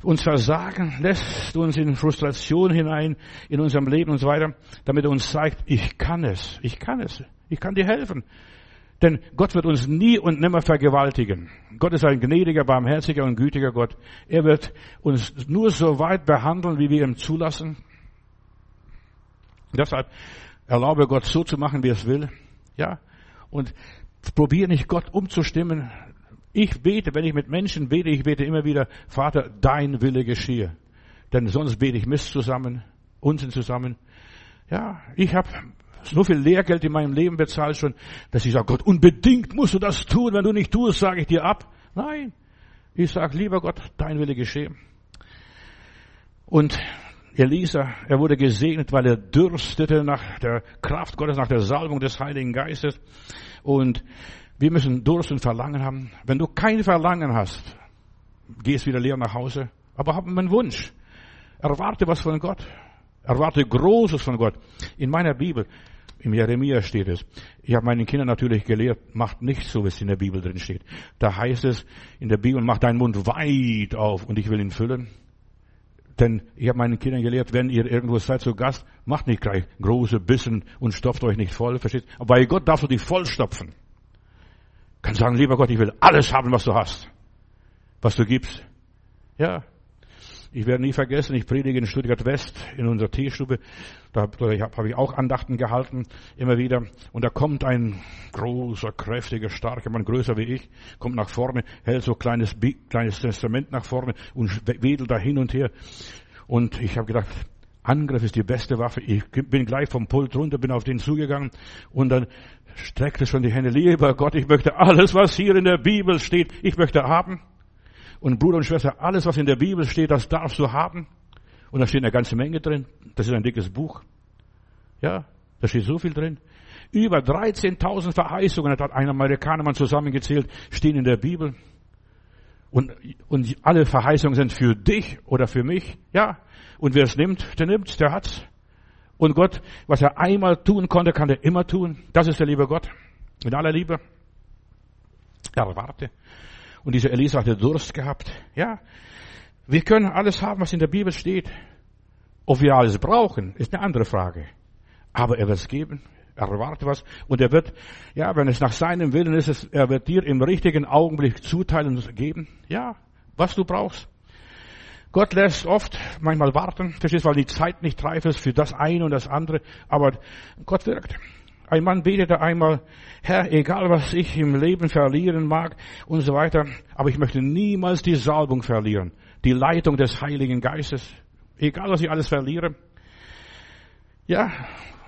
uns versagen, lässt uns in Frustration hinein in unserem Leben und so weiter, damit er uns zeigt, ich kann es, ich kann es, ich kann dir helfen. Denn Gott wird uns nie und nimmer vergewaltigen. Gott ist ein gnädiger, barmherziger und gütiger Gott. Er wird uns nur so weit behandeln, wie wir ihm zulassen. Deshalb erlaube Gott so zu machen, wie es will. Ja. Und probiere nicht Gott umzustimmen. Ich bete, wenn ich mit Menschen bete, ich bete immer wieder, Vater, dein Wille geschehe. Denn sonst bete ich Mist zusammen, Unsinn zusammen. Ja, ich habe so viel Lehrgeld in meinem Leben bezahlt schon, dass ich sage, Gott, unbedingt musst du das tun. Wenn du nicht tust, sage ich dir ab. Nein, ich sage, lieber Gott, dein Wille geschehe. Und Elisa, er wurde gesegnet, weil er dürstete nach der Kraft Gottes, nach der Salbung des Heiligen Geistes. Und wir müssen Durst und Verlangen haben. Wenn du kein Verlangen hast, gehst wieder leer nach Hause. Aber hab einen Wunsch. Erwarte was von Gott. Erwarte Großes von Gott. In meiner Bibel, im Jeremia steht es. Ich habe meinen Kindern natürlich gelehrt, macht nicht so, wie es in der Bibel drin steht. Da heißt es in der Bibel, mach deinen Mund weit auf und ich will ihn füllen. Denn ich habe meinen Kindern gelehrt, wenn ihr irgendwo seid zu Gast, macht nicht gleich große Bissen und stopft euch nicht voll, versteht? Aber bei Gott darfst du dich vollstopfen. Kannst sagen, lieber Gott, ich will alles haben, was du hast. Was du gibst. Ja. Ich werde nie vergessen, ich predige in Stuttgart West in unserer Teestube. Da habe ich auch Andachten gehalten, immer wieder. Und da kommt ein großer, kräftiger, starker Mann, größer wie ich, kommt nach vorne, hält so kleines, kleines Testament nach vorne und wedelt da hin und her. Und ich habe gedacht, Angriff ist die beste Waffe. Ich bin gleich vom Pult runter, bin auf den zugegangen und dann streckte schon die Hände. Lieber Gott, ich möchte alles, was hier in der Bibel steht, ich möchte haben. Und Bruder und Schwester, alles, was in der Bibel steht, das darfst du haben. Und da steht eine ganze Menge drin. Das ist ein dickes Buch. Ja, da steht so viel drin. Über 13.000 Verheißungen, hat ein Amerikaner mal zusammengezählt, stehen in der Bibel. Und, und alle Verheißungen sind für dich oder für mich. Ja. Und wer es nimmt, der nimmt, der hat's. Und Gott, was er einmal tun konnte, kann er immer tun. Das ist der liebe Gott. Mit aller Liebe. Erwarte. Und dieser Elisa hatte Durst gehabt. Ja. Wir können alles haben, was in der Bibel steht. Ob wir alles brauchen, ist eine andere Frage. Aber er wird es geben. Er erwartet was. Und er wird, ja, wenn es nach seinem Willen ist, er wird dir im richtigen Augenblick zuteilen und geben. Ja, was du brauchst. Gott lässt oft manchmal warten, verstehst, weil die Zeit nicht reif ist für das eine und das andere, aber Gott wirkt. Ein Mann betete einmal, Herr, egal was ich im Leben verlieren mag und so weiter, aber ich möchte niemals die Salbung verlieren, die Leitung des Heiligen Geistes, egal was ich alles verliere. Ja,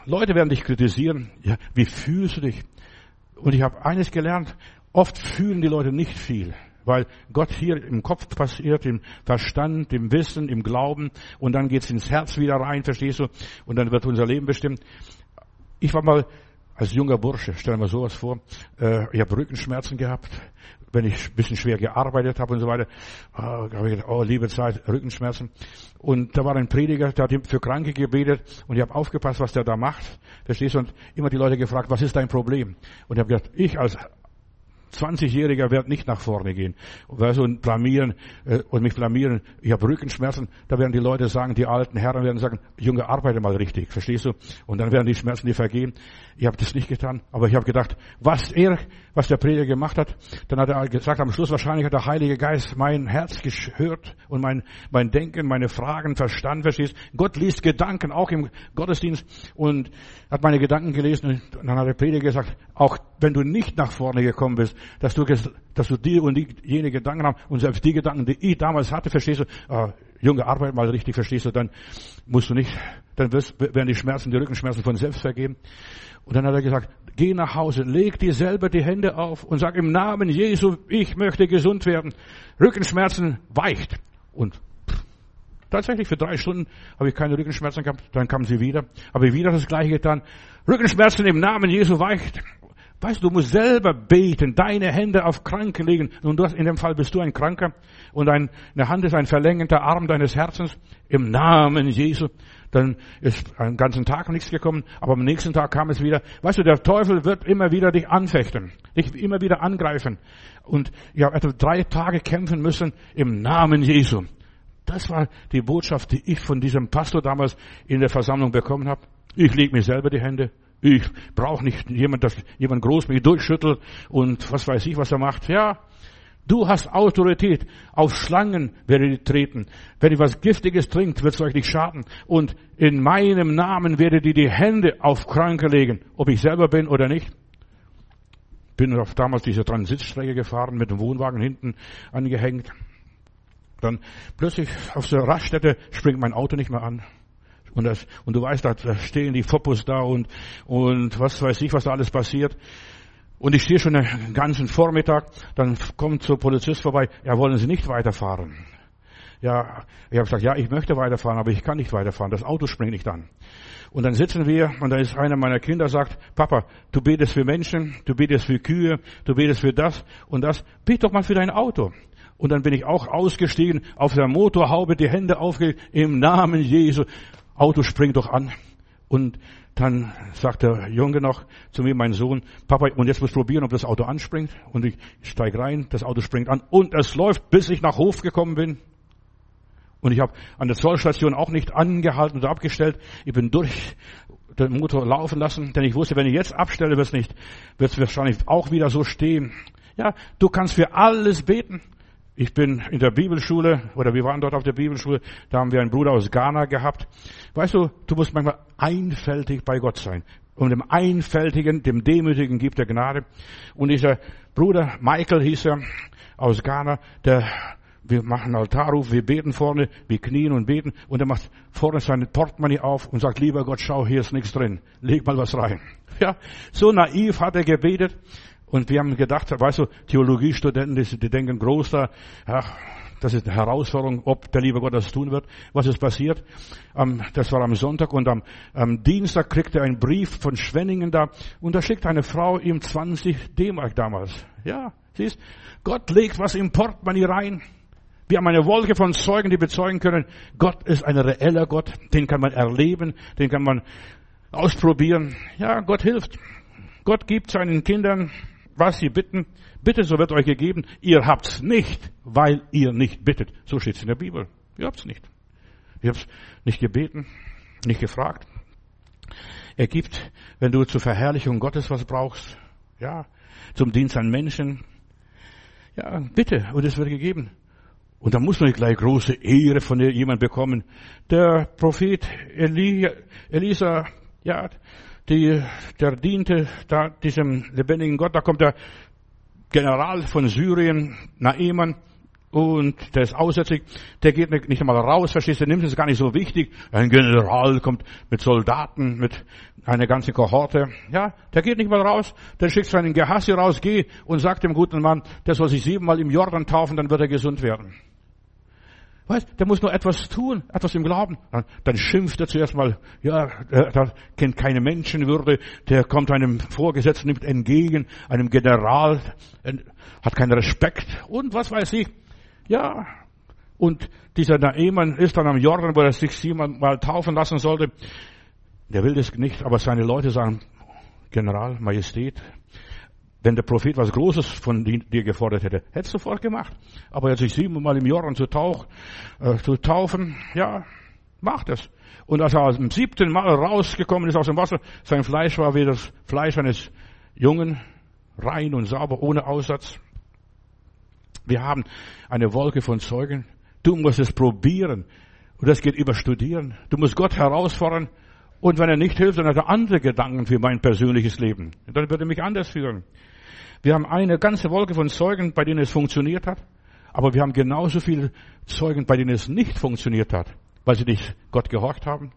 Leute werden dich kritisieren. Ja, wie fühlst du dich? Und ich habe eines gelernt, oft fühlen die Leute nicht viel weil Gott hier im Kopf passiert, im Verstand, im Wissen, im Glauben und dann geht's ins Herz wieder rein, verstehst du? Und dann wird unser Leben bestimmt. Ich war mal als junger Bursche, stellen wir sowas vor, äh, ich habe Rückenschmerzen gehabt, wenn ich ein bisschen schwer gearbeitet habe und so weiter, äh, habe ich gedacht, oh, liebe Zeit, Rückenschmerzen. Und da war ein Prediger, der hat für Kranke gebetet und ich habe aufgepasst, was der da macht. Verstehst du? Und immer die Leute gefragt, was ist dein Problem? Und ich habe gedacht, ich als 20-Jähriger wird nicht nach vorne gehen weißt, und blamieren äh, und mich blamieren. Ich habe Rückenschmerzen. Da werden die Leute sagen, die alten Herren werden sagen, Junge, arbeite mal richtig, verstehst du? Und dann werden die Schmerzen dir vergehen. Ich habe das nicht getan, aber ich habe gedacht, was er, was der Prediger gemacht hat, dann hat er gesagt, am Schluss wahrscheinlich hat der Heilige Geist mein Herz gehört und mein, mein Denken, meine Fragen verstanden, verstehst Gott liest Gedanken, auch im Gottesdienst und hat meine Gedanken gelesen und dann hat der Prediger gesagt, auch wenn du nicht nach vorne gekommen bist, dass du, dass du die und die, jene Gedanken haben und selbst die Gedanken, die ich damals hatte, verstehst du, äh, Junge, arbeit mal richtig, verstehst du, dann musst du nicht, dann wirst, werden die Schmerzen, die Rückenschmerzen von selbst vergeben. Und dann hat er gesagt, geh nach Hause, leg dir selber die Hände auf und sag im Namen Jesu, ich möchte gesund werden. Rückenschmerzen weicht. Und Tatsächlich für drei Stunden habe ich keine Rückenschmerzen gehabt, dann kamen sie wieder, habe ich wieder das gleiche getan. Rückenschmerzen im Namen Jesu weicht. Weißt du, du musst selber beten, deine Hände auf Kranke legen. Und du hast, in dem Fall bist du ein Kranker und deine Hand ist ein verlängerter Arm deines Herzens im Namen Jesu. Dann ist einen ganzen Tag nichts gekommen, aber am nächsten Tag kam es wieder. Weißt du, der Teufel wird immer wieder dich anfechten, dich immer wieder angreifen. Und ich habe etwa drei Tage kämpfen müssen im Namen Jesu. Das war die Botschaft, die ich von diesem Pastor damals in der Versammlung bekommen habe. Ich lege mir selber die Hände ich brauche nicht jemand, dass jemand groß mich durchschüttelt und was weiß ich, was er macht. Ja, du hast Autorität. Auf Schlangen werdet ihr treten. Wenn ihr was Giftiges trinkt, wird es euch nicht schaden. Und in meinem Namen werdet ihr die Hände auf Kranke legen, ob ich selber bin oder nicht. Bin auf damals diese Transitstrecke gefahren mit dem Wohnwagen hinten angehängt. Dann plötzlich auf der Raststätte springt mein Auto nicht mehr an. Und, das, und du weißt, da stehen die Foppos da und, und was weiß ich, was da alles passiert. Und ich stehe schon den ganzen Vormittag, dann kommt so ein Polizist vorbei, ja, wollen Sie nicht weiterfahren? Ja, ich habe gesagt, ja, ich möchte weiterfahren, aber ich kann nicht weiterfahren, das Auto springt nicht an. Und dann sitzen wir und dann ist einer meiner Kinder sagt, Papa, du betest für Menschen, du betest für Kühe, du betest für das und das, bet doch mal für dein Auto. Und dann bin ich auch ausgestiegen, auf der Motorhaube die Hände aufgelegt, im Namen Jesu. Auto springt doch an. Und dann sagt der Junge noch zu mir, mein Sohn, Papa, und jetzt muss probieren, ob das Auto anspringt. Und ich steige rein, das Auto springt an und es läuft, bis ich nach Hof gekommen bin. Und ich habe an der Zollstation auch nicht angehalten oder abgestellt. Ich bin durch den Motor laufen lassen, denn ich wusste, wenn ich jetzt abstelle, wird es nicht, wird es wahrscheinlich auch wieder so stehen. Ja, du kannst für alles beten. Ich bin in der Bibelschule, oder wir waren dort auf der Bibelschule, da haben wir einen Bruder aus Ghana gehabt. Weißt du, du musst manchmal einfältig bei Gott sein. Und dem Einfältigen, dem Demütigen gibt er Gnade. Und dieser Bruder, Michael hieß er, aus Ghana, der, wir machen Altarruf, wir beten vorne, wir knien und beten, und er macht vorne seine Portemonnaie auf und sagt, lieber Gott, schau, hier ist nichts drin, leg mal was rein. Ja, so naiv hat er gebetet. Und wir haben gedacht, weißt du, Theologiestudenten, die, die denken groß da, ja, das ist eine Herausforderung, ob der liebe Gott das tun wird. Was ist passiert? Ähm, das war am Sonntag und am, am Dienstag kriegte er einen Brief von Schwenningen da und da schickt eine Frau ihm 20 D-Mark damals. Ja, siehst, Gott legt was im Portemonnaie rein. Wir haben eine Wolke von Zeugen, die bezeugen können, Gott ist ein reeller Gott, den kann man erleben, den kann man ausprobieren. Ja, Gott hilft. Gott gibt seinen Kindern was sie bitten, bitte, so wird euch gegeben. Ihr habt's nicht, weil ihr nicht bittet. So steht's in der Bibel. Ihr habt's nicht. Ihr habt's nicht gebeten, nicht gefragt. Er gibt, wenn du zur Verherrlichung Gottes was brauchst, ja, zum Dienst an Menschen, ja, bitte, und es wird gegeben. Und da muss man nicht gleich große Ehre von jemand bekommen. Der Prophet Eli, Elisa, ja, die, der diente da diesem lebendigen Gott. Da kommt der General von Syrien, Naaman, und der ist aussätzlich, der geht nicht einmal raus, verstehst du, nimmt es gar nicht so wichtig. Ein General kommt mit Soldaten, mit einer ganzen Kohorte. Ja, der geht nicht mal raus, der schickt seinen Gehassi raus, geh und sagt dem guten Mann, der soll sich siebenmal im Jordan taufen, dann wird er gesund werden. Weißt, der muss nur etwas tun, etwas im Glauben. Dann, schimpft er zuerst mal, ja, der, der kennt keine Menschenwürde, der kommt einem Vorgesetzten entgegen, einem General, hat keinen Respekt und was weiß ich. Ja, und dieser Naemann ist dann am Jordan, wo er sich siebenmal taufen lassen sollte. Der will das nicht, aber seine Leute sagen, General, Majestät, wenn der Prophet was Großes von dir gefordert hätte, hättest du sofort gemacht. Aber er hat sich siebenmal im Jordan zu, tauch, äh, zu taufen, ja, macht es. Und als er dem siebten Mal rausgekommen ist aus dem Wasser, sein Fleisch war wie das Fleisch eines Jungen, rein und sauber, ohne Aussatz. Wir haben eine Wolke von Zeugen. Du musst es probieren. Und das geht über Studieren. Du musst Gott herausfordern. Und wenn er nicht hilft, dann hat er andere Gedanken für mein persönliches Leben. Dann wird er mich anders führen. Wir haben eine ganze Wolke von Zeugen, bei denen es funktioniert hat. Aber wir haben genauso viele Zeugen, bei denen es nicht funktioniert hat, weil sie nicht Gott gehorcht haben,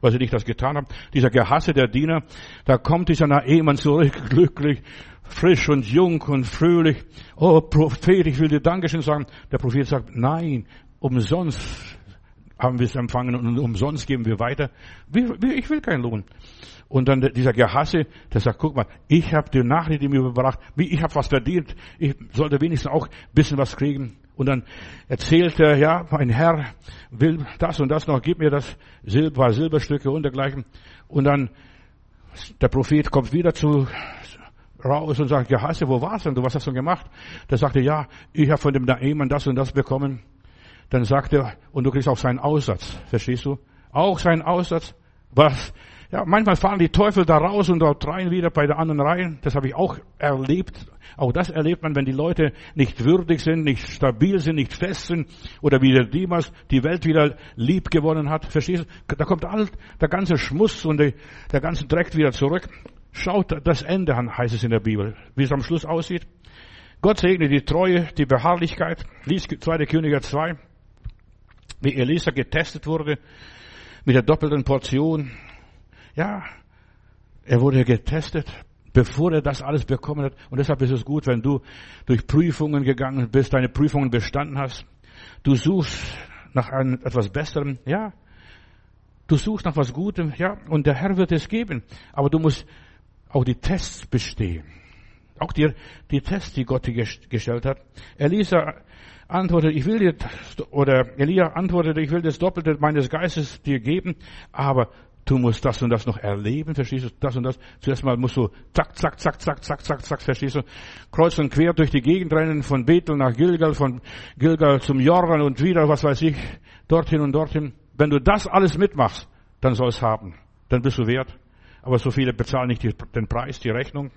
weil sie nicht das getan haben. Dieser Gehasse der Diener, da kommt dieser Naemann zurück, glücklich, frisch und jung und fröhlich. Oh, Prophet, ich will dir Dankeschön sagen. Der Prophet sagt, nein, umsonst haben wir es empfangen und umsonst geben wir weiter. Ich will keinen Lohn. Und dann dieser Gehasse, der sagt, guck mal, ich habe die Nachricht ihm überbracht, ich habe was verdient, ich sollte wenigstens auch bisschen was kriegen. Und dann erzählt er, ja, mein Herr will das und das noch, gib mir das Silber, Silberstücke und dergleichen. Und dann der Prophet kommt wieder zu raus und sagt, Gehasse, wo warst denn du, was hast du gemacht? Der sagte, ja, ich habe von dem Naemann das und das bekommen. Dann sagt er, und du kriegst auch seinen Aussatz, verstehst du? Auch seinen Aussatz. Was ja, manchmal fahren die Teufel da raus und dort rein wieder bei der anderen rein. Das habe ich auch erlebt. Auch das erlebt man, wenn die Leute nicht würdig sind, nicht stabil sind, nicht fest sind oder wie der Dimas die Welt wieder lieb gewonnen hat. Verstehst du? Da kommt all der ganze Schmuss und die, der ganze Dreck wieder zurück. Schaut das Ende an, heißt es in der Bibel, wie es am Schluss aussieht. Gott segne die Treue, die Beharrlichkeit. Lies 2. Könige 2, wie Elisa getestet wurde mit der doppelten Portion ja, er wurde getestet, bevor er das alles bekommen hat. Und deshalb ist es gut, wenn du durch Prüfungen gegangen bist, deine Prüfungen bestanden hast. Du suchst nach einem etwas Besserem, ja. Du suchst nach was Gutem, ja. Und der Herr wird es geben. Aber du musst auch die Tests bestehen. Auch die, die Tests, die Gott dir gestellt hat. Elisa antwortete, ich will dir, oder Elia antwortete, ich will das Doppelte meines Geistes dir geben, aber du musst das und das noch erleben, verstehst du, das und das. Zuerst mal musst du zack, zack, zack, zack, zack, zack, zack, verstehst du, kreuz und quer durch die Gegend rennen, von Bethel nach Gilgal, von Gilgal zum Jordan und wieder, was weiß ich, dorthin und dorthin. Wenn du das alles mitmachst, dann soll es haben. Dann bist du wert. Aber so viele bezahlen nicht den Preis, die Rechnung.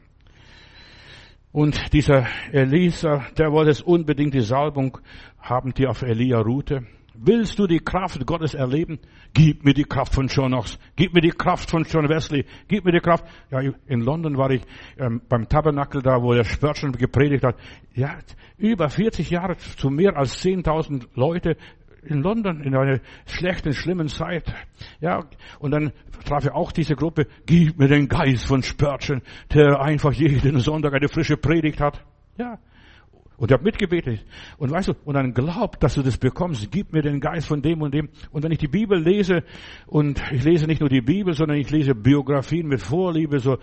Und dieser Elisa, der wollte es unbedingt die Salbung haben, die auf Elia ruhte. Willst du die Kraft Gottes erleben? Gib mir die Kraft von John Knox. Gib mir die Kraft von John Wesley. Gib mir die Kraft. Ja, in London war ich ähm, beim Tabernakel da, wo der Spurgeon gepredigt hat. Ja, über 40 Jahre zu mehr als 10.000 Leute in London in einer schlechten, schlimmen Zeit. Ja, und dann traf er auch diese Gruppe. Gib mir den Geist von Spurgeon, der einfach jeden Sonntag eine frische Predigt hat. Ja, und ich habe mitgebetet. Und weißt du, und dann glaub, dass du das bekommst. Gib mir den Geist von dem und dem. Und wenn ich die Bibel lese, und ich lese nicht nur die Bibel, sondern ich lese Biografien mit Vorliebe, so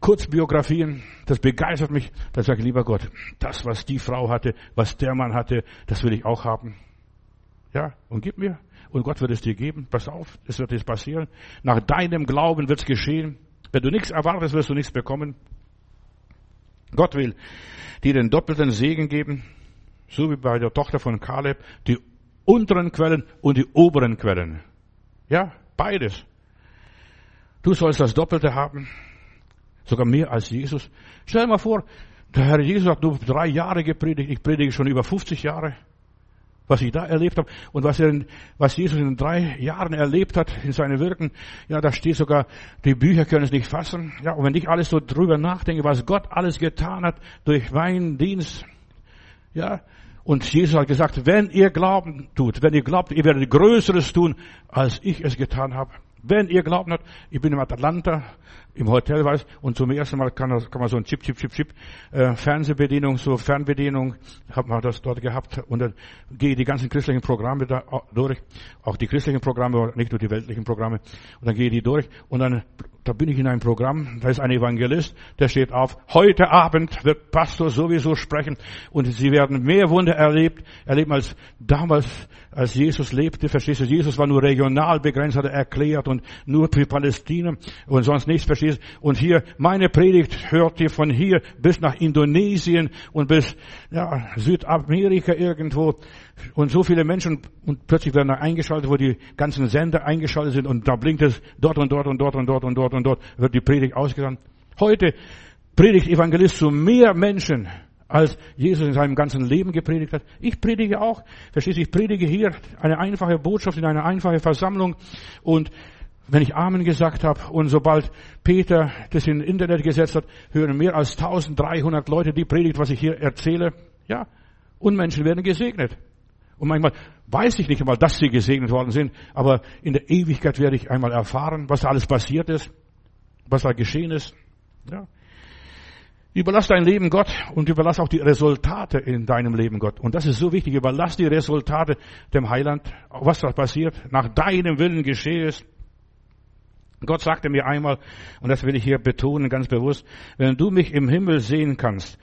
Kurzbiografien, das begeistert mich. Da sage ich, lieber Gott, das, was die Frau hatte, was der Mann hatte, das will ich auch haben. Ja, und gib mir. Und Gott wird es dir geben. Pass auf, es wird jetzt passieren. Nach deinem Glauben wird es geschehen. Wenn du nichts erwartest, wirst du nichts bekommen. Gott will dir den doppelten Segen geben, so wie bei der Tochter von Kaleb, die unteren Quellen und die oberen Quellen. Ja, beides. Du sollst das Doppelte haben, sogar mehr als Jesus. Stell dir mal vor, der Herr Jesus hat nur drei Jahre gepredigt, ich predige schon über 50 Jahre was ich da erlebt habe und was, er, was Jesus in drei Jahren erlebt hat in seinem Wirken, ja, da steht sogar, die Bücher können es nicht fassen. Ja, und wenn ich alles so drüber nachdenke, was Gott alles getan hat durch meinen Dienst, ja, und Jesus hat gesagt, wenn ihr Glauben tut, wenn ihr glaubt, ihr werdet Größeres tun, als ich es getan habe. Wenn ihr glaubt habt, ich bin im Atlanta, im Hotel weiß, und zum ersten Mal kann, kann man so ein Chip, Chip, Chip, Chip, äh, Fernsehbedienung, so Fernbedienung, hat man das dort gehabt, und dann gehe die ganzen christlichen Programme da durch, auch die christlichen Programme, nicht nur die weltlichen Programme, und dann gehe ich die durch, und dann, da bin ich in einem Programm, da ist ein Evangelist, der steht auf, heute Abend wird Pastor sowieso sprechen, und sie werden mehr Wunder erlebt, erleben als damals, als Jesus lebte, verstehst du, Jesus war nur regional begrenzt, hat er erklärt, und nur für Palästina, und sonst nichts, verstehst verstehst? Und hier, meine Predigt hört ihr von hier bis nach Indonesien und bis ja, Südamerika irgendwo. Und so viele Menschen und plötzlich werden da eingeschaltet, wo die ganzen Sender eingeschaltet sind und da blinkt es dort und dort und dort und dort und dort und dort wird die Predigt ausgesandt. Heute predigt Evangelist zu mehr Menschen, als Jesus in seinem ganzen Leben gepredigt hat. Ich predige auch. Verstehst du, ich predige hier eine einfache Botschaft in einer einfachen Versammlung und wenn ich Amen gesagt habe und sobald Peter das in Internet gesetzt hat, hören mehr als 1300 Leute die Predigt, was ich hier erzähle. Ja, und Menschen werden gesegnet. Und manchmal weiß ich nicht einmal, dass sie gesegnet worden sind, aber in der Ewigkeit werde ich einmal erfahren, was da alles passiert ist, was da geschehen ist. Ja. Überlass dein Leben Gott und überlass auch die Resultate in deinem Leben Gott. Und das ist so wichtig. Überlass die Resultate dem Heiland, was da passiert, nach deinem Willen geschehe es. Gott sagte mir einmal, und das will ich hier betonen ganz bewusst, wenn du mich im Himmel sehen kannst,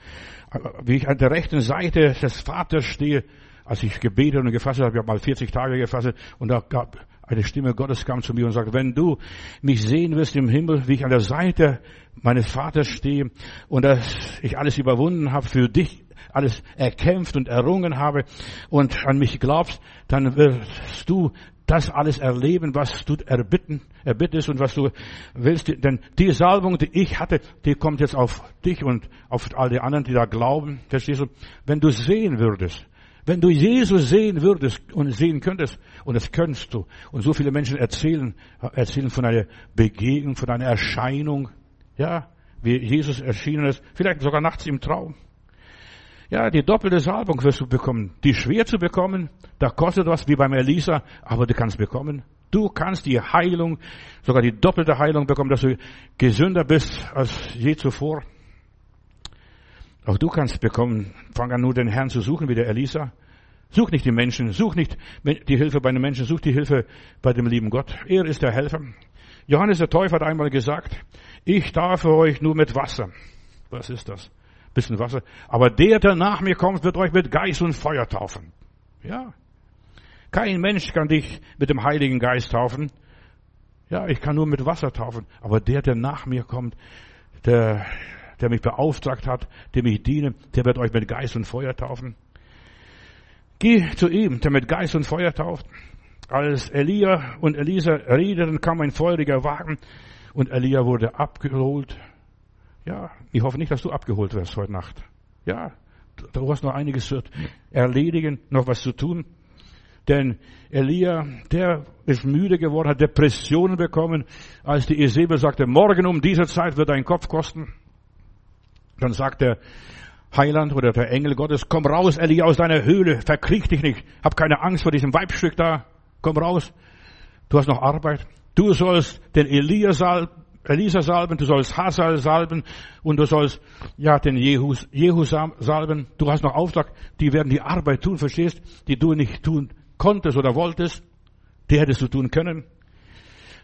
wie ich an der rechten Seite des Vaters stehe, als ich gebetet und gefasst habe, ich habe mal 40 Tage gefasst, und da gab eine Stimme Gottes kam zu mir und sagte, wenn du mich sehen wirst im Himmel, wie ich an der Seite meines Vaters stehe und dass ich alles überwunden habe für dich, alles erkämpft und errungen habe und an mich glaubst, dann wirst du das alles erleben, was du erbitten, erbittest und was du willst. Denn die Salbung, die ich hatte, die kommt jetzt auf dich und auf all die anderen, die da glauben. Verstehst du? Wenn du sehen würdest, wenn du Jesus sehen würdest und sehen könntest, und das könntest du, und so viele Menschen erzählen, erzählen von einer Begegnung, von einer Erscheinung, ja, wie Jesus erschienen ist, vielleicht sogar nachts im Traum. Ja, die doppelte Salbung wirst du bekommen. Die schwer zu bekommen, da kostet was wie beim Elisa, aber du kannst bekommen. Du kannst die Heilung, sogar die doppelte Heilung bekommen, dass du gesünder bist als je zuvor. Auch du kannst bekommen, fang an nur den Herrn zu suchen wie der Elisa. Such nicht die Menschen, such nicht die Hilfe bei den Menschen, such die Hilfe bei dem lieben Gott. Er ist der Helfer. Johannes der Täufer hat einmal gesagt, ich darf euch nur mit Wasser. Was ist das? bisschen Wasser. Aber der, der nach mir kommt, wird euch mit Geist und Feuer taufen. Ja. Kein Mensch kann dich mit dem Heiligen Geist taufen. Ja, ich kann nur mit Wasser taufen. Aber der, der nach mir kommt, der, der mich beauftragt hat, dem ich diene, der wird euch mit Geist und Feuer taufen. Geh zu ihm, der mit Geist und Feuer tauft. Als Elia und Elisa redeten, kam ein feuriger Wagen und Elia wurde abgeholt ja, ich hoffe nicht, dass du abgeholt wirst heute Nacht. Ja, du hast noch einiges zu erledigen, noch was zu tun. Denn Elia, der ist müde geworden, hat Depressionen bekommen, als die Isabel sagte, morgen um diese Zeit wird dein Kopf kosten. Dann sagt der Heiland oder der Engel Gottes, komm raus, Elia, aus deiner Höhle, verkriech dich nicht, hab keine Angst vor diesem Weibstück da, komm raus, du hast noch Arbeit. Du sollst den Elia Elisa salben, du sollst Hasal salben und du sollst ja den Jehus, Jehu salben. Du hast noch Auftrag, die werden die Arbeit tun, verstehst, die du nicht tun konntest oder wolltest, die hättest du tun können.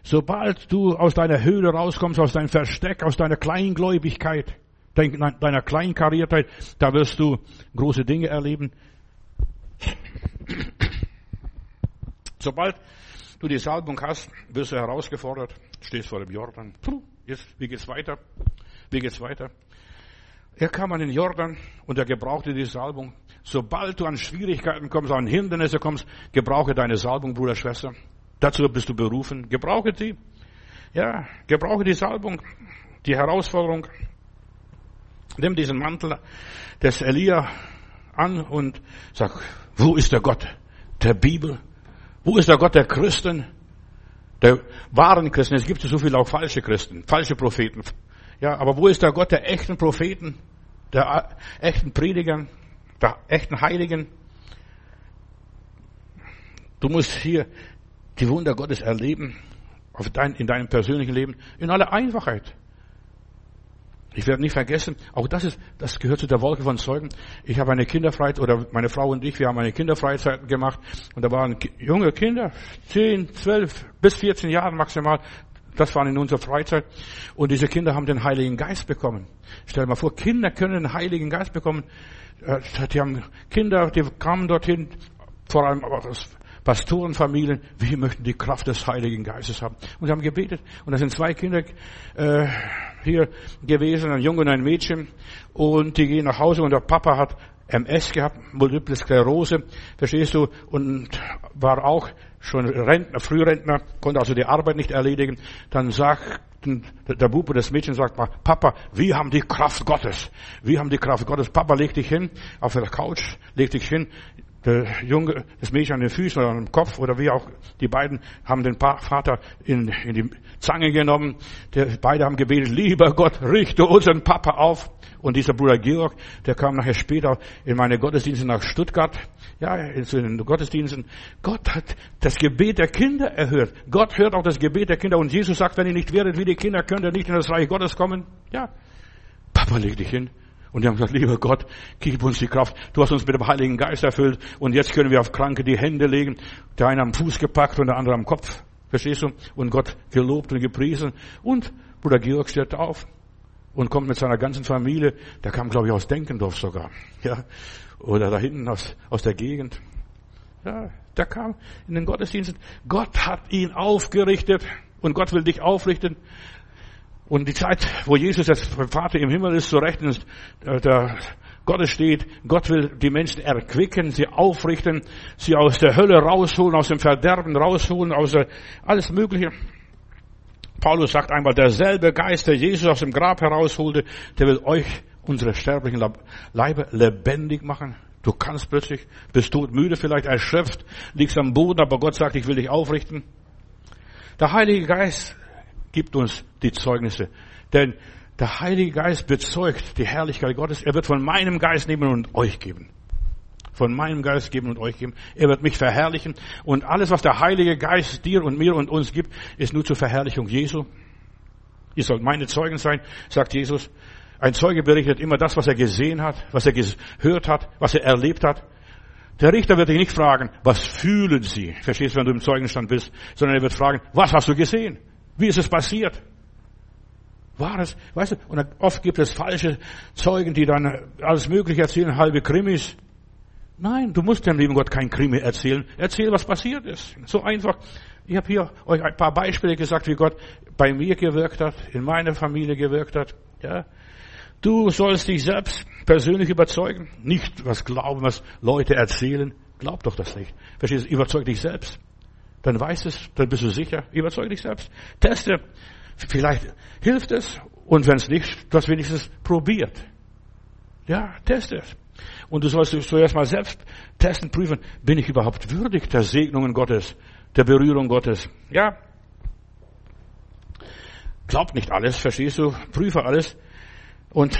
Sobald du aus deiner Höhle rauskommst, aus deinem Versteck, aus deiner Kleingläubigkeit, deiner Kleinkariertheit, da wirst du große Dinge erleben. Sobald du die Salbung hast, wirst du herausgefordert, stehst vor dem Jordan. Puh, jetzt, wie geht's weiter? Wie geht's weiter? Er kam an den Jordan und er gebrauchte die Salbung. Sobald du an Schwierigkeiten kommst, an Hindernisse kommst, gebrauche deine Salbung, Bruder, Schwester. Dazu bist du berufen. Gebrauche die. Ja, gebrauche die Salbung, die Herausforderung. Nimm diesen Mantel des Elia an und sag, wo ist der Gott der Bibel? Wo ist der Gott der Christen? Der wahren Christen. Es gibt so viele auch falsche Christen, falsche Propheten. Ja, aber wo ist der Gott der echten Propheten, der echten Prediger, der echten Heiligen? Du musst hier die Wunder Gottes erleben. auf dein, in deinem persönlichen Leben, in aller Einfachheit. Ich werde nicht vergessen, auch das ist, das gehört zu der Wolke von Zeugen. Ich habe eine Kinderfreizeit, oder meine Frau und ich, wir haben eine Kinderfreizeit gemacht, und da waren junge Kinder, 10, 12 bis 14 Jahre maximal, das waren in unserer Freizeit. Und diese Kinder haben den Heiligen Geist bekommen. Stell dir mal vor, Kinder können den Heiligen Geist bekommen. Äh, die haben Kinder, die kamen dorthin, vor allem aus Pastorenfamilien, wir möchten die Kraft des Heiligen Geistes haben. Und sie haben gebetet. Und da sind zwei Kinder äh, hier gewesen, ein Junge und ein Mädchen. Und die gehen nach Hause und der Papa hat MS gehabt, Multiple Sklerose, verstehst du, und war auch schon Rentner, Frührentner, konnte also die Arbeit nicht erledigen. Dann sagt der Bub und das Mädchen sagt mal, Papa, wir haben die Kraft Gottes. Wir haben die Kraft Gottes. Papa, leg dich hin auf der Couch, leg dich hin. Der Junge, das Mädchen an den Füßen oder am Kopf oder wie auch, die beiden haben den Vater in, in die Zange genommen. Der, beide haben gebetet, lieber Gott, richte unseren Papa auf. Und dieser Bruder Georg, der kam nachher später in meine Gottesdienste nach Stuttgart, ja, in den Gottesdiensten. Gott hat das Gebet der Kinder erhört. Gott hört auch das Gebet der Kinder. Und Jesus sagt, wenn ihr nicht werdet wie die Kinder, könnt ihr nicht in das Reich Gottes kommen. Ja. Papa, leg dich hin. Und die haben gesagt, lieber Gott, gib uns die Kraft. Du hast uns mit dem Heiligen Geist erfüllt. Und jetzt können wir auf Kranke die Hände legen. Der eine am Fuß gepackt und der andere am Kopf. Verstehst du? Und Gott gelobt und gepriesen. Und Bruder Georg steht auf und kommt mit seiner ganzen Familie. Der kam, glaube ich, aus Denkendorf sogar. Ja. Oder da hinten aus, aus der Gegend. Ja, der kam in den Gottesdiensten. Gott hat ihn aufgerichtet. Und Gott will dich aufrichten. Und die Zeit, wo Jesus als Vater im Himmel ist, so Rechten, äh, der Gottes steht, Gott will die Menschen erquicken, sie aufrichten, sie aus der Hölle rausholen, aus dem Verderben rausholen, aus der, alles Mögliche. Paulus sagt einmal, derselbe Geist, der Jesus aus dem Grab herausholte, der will euch, unsere sterblichen Leibe, lebendig machen. Du kannst plötzlich, bist todmüde, vielleicht erschöpft, liegst am Boden, aber Gott sagt, ich will dich aufrichten. Der Heilige Geist gibt uns die Zeugnisse. Denn der Heilige Geist bezeugt die Herrlichkeit Gottes. Er wird von meinem Geist nehmen und euch geben. Von meinem Geist geben und euch geben. Er wird mich verherrlichen. Und alles, was der Heilige Geist dir und mir und uns gibt, ist nur zur Verherrlichung Jesu. Ihr sollt meine Zeugen sein, sagt Jesus. Ein Zeuge berichtet immer das, was er gesehen hat, was er gehört hat, was er erlebt hat. Der Richter wird dich nicht fragen, was fühlen Sie? Verstehst du, wenn du im Zeugenstand bist? Sondern er wird fragen, was hast du gesehen? Wie ist es passiert? War es, weißt du, und oft gibt es falsche Zeugen, die dann alles Mögliche erzählen, halbe Krimis. Nein, du musst dem lieben Gott kein Krimi erzählen. Erzähl, was passiert ist. So einfach. Ich habe hier euch ein paar Beispiele gesagt, wie Gott bei mir gewirkt hat, in meiner Familie gewirkt hat. Ja. Du sollst dich selbst persönlich überzeugen, nicht was glauben, was Leute erzählen. Glaub doch das nicht. Verstehst du? Überzeug dich selbst dann weißt es, dann bist du sicher. Überzeuge dich selbst. Teste. Vielleicht hilft es. Und wenn es nicht, du hast wenigstens probiert. Ja, teste es. Und du sollst zuerst mal selbst testen, prüfen, bin ich überhaupt würdig der Segnungen Gottes, der Berührung Gottes? Ja. Glaub nicht alles, verstehst du? Prüfe alles. Und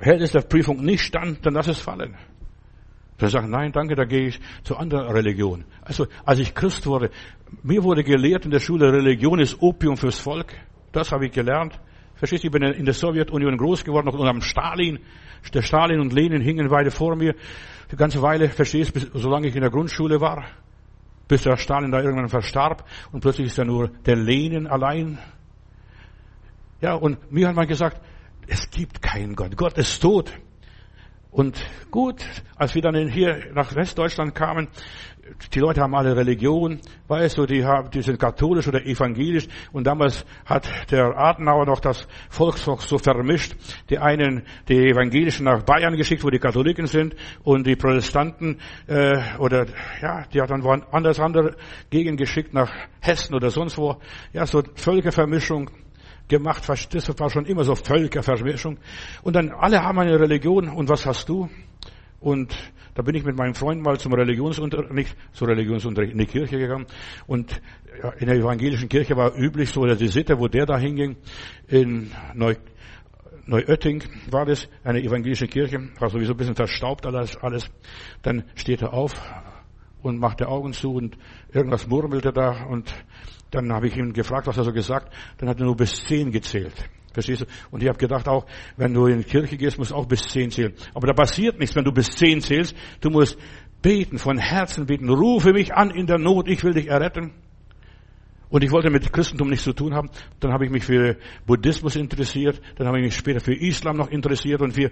hält es der Prüfung nicht stand, dann lass es fallen. Dann sagen, nein, danke, da gehe ich zu anderer Religion. Also, als ich Christ wurde, mir wurde gelehrt in der Schule, Religion ist Opium fürs Volk. Das habe ich gelernt. Verstehst du, ich bin in der Sowjetunion groß geworden, unter Stalin. Der Stalin und Lenin hingen beide vor mir. Die ganze Weile, verstehst du, solange ich in der Grundschule war. Bis der Stalin da irgendwann verstarb. Und plötzlich ist da nur der Lenin allein. Ja, und mir hat man gesagt, es gibt keinen Gott. Gott ist tot. Und gut, als wir dann hier nach Westdeutschland kamen, die Leute haben alle Religion, weißt du, die, haben, die sind katholisch oder evangelisch. Und damals hat der Adenauer noch das Volk so vermischt. Die einen, die Evangelischen nach Bayern geschickt, wo die Katholiken sind, und die Protestanten, äh, oder, ja, die hat dann woanders andere Gegend geschickt, nach Hessen oder sonst wo. Ja, so Völkervermischung gemacht. Das war schon immer so Völkervermischung. Und dann alle haben eine Religion. Und was hast du? Und da bin ich mit meinem Freund mal zum Religionsunterricht, nicht zur Religionsunterricht, in die Kirche gegangen. Und in der evangelischen Kirche war üblich so, dass die Sitte, wo der da hinging, in Neu, Neuötting war das, eine evangelische Kirche, war sowieso ein bisschen verstaubt alles, alles. Dann steht er auf und macht die Augen zu und irgendwas murmelte da und dann habe ich ihn gefragt, was er so gesagt. Dann hat er nur bis zehn gezählt. Verstehst du? Und ich habe gedacht auch, wenn du in die Kirche gehst, musst du auch bis zehn zählen. Aber da passiert nichts, wenn du bis zehn zählst. Du musst beten, von Herzen beten. Rufe mich an in der Not, ich will dich erretten. Und ich wollte mit Christentum nichts zu tun haben. Dann habe ich mich für Buddhismus interessiert. Dann habe ich mich später für Islam noch interessiert und für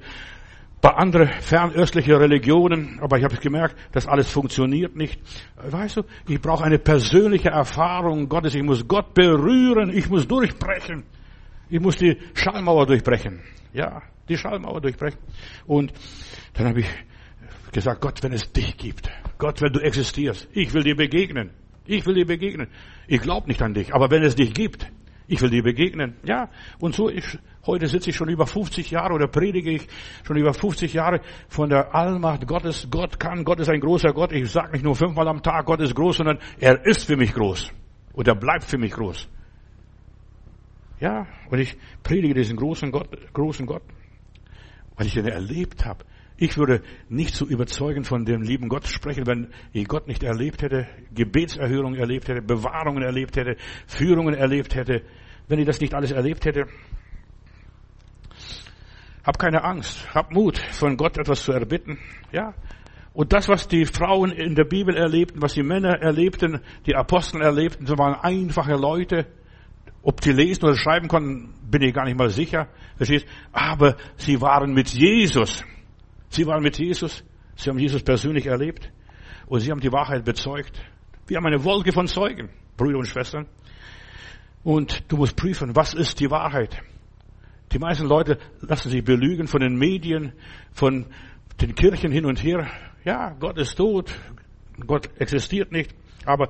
paar andere fernöstliche Religionen. Aber ich habe gemerkt, das alles funktioniert nicht. Weißt du, ich brauche eine persönliche Erfahrung Gottes. Ich muss Gott berühren. Ich muss durchbrechen. Ich muss die Schallmauer durchbrechen. Ja, die Schallmauer durchbrechen. Und dann habe ich gesagt, Gott, wenn es dich gibt, Gott, wenn du existierst, ich will dir begegnen. Ich will dir begegnen. Ich glaube nicht an dich, aber wenn es dich gibt, ich will dir begegnen. Ja, und so, ich, heute sitze ich schon über 50 Jahre oder predige ich schon über 50 Jahre von der Allmacht Gottes. Gott kann, Gott ist ein großer Gott. Ich sage nicht nur fünfmal am Tag, Gott ist groß, sondern er ist für mich groß. Und er bleibt für mich groß. Ja, und ich predige diesen großen Gott, großen Gott, weil ich ihn erlebt habe. Ich würde nicht so überzeugend von dem lieben Gott sprechen, wenn ich Gott nicht erlebt hätte, Gebetserhörungen erlebt hätte, Bewahrungen erlebt hätte, Führungen erlebt hätte, wenn ich das nicht alles erlebt hätte. Hab keine Angst, hab Mut, von Gott etwas zu erbitten. Ja. Und das, was die Frauen in der Bibel erlebten, was die Männer erlebten, die Apostel erlebten, so waren einfache Leute, ob sie lesen oder schreiben konnten, bin ich gar nicht mal sicher. Verstehst? Aber sie waren mit Jesus. Sie waren mit Jesus. Sie haben Jesus persönlich erlebt. Und sie haben die Wahrheit bezeugt. Wir haben eine Wolke von Zeugen, Brüder und Schwestern. Und du musst prüfen, was ist die Wahrheit? Die meisten Leute lassen sich belügen von den Medien, von den Kirchen hin und her. Ja, Gott ist tot. Gott existiert nicht. Aber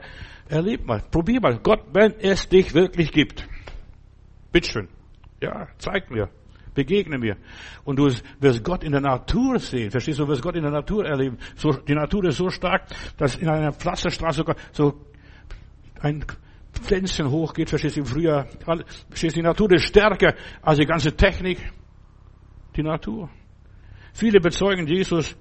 Erleb mal, probier mal. Gott, wenn es dich wirklich gibt. Bitteschön. Ja, zeig mir. Begegne mir. Und du wirst Gott in der Natur sehen. Verstehst du? Du wirst Gott in der Natur erleben. So, die Natur ist so stark, dass in einer Pflasterstraße sogar so ein Pflänzchen hochgeht. Verstehst du? Im Frühjahr. Verstehst du? Die Natur ist stärker als die ganze Technik. Die Natur. Viele bezeugen Jesus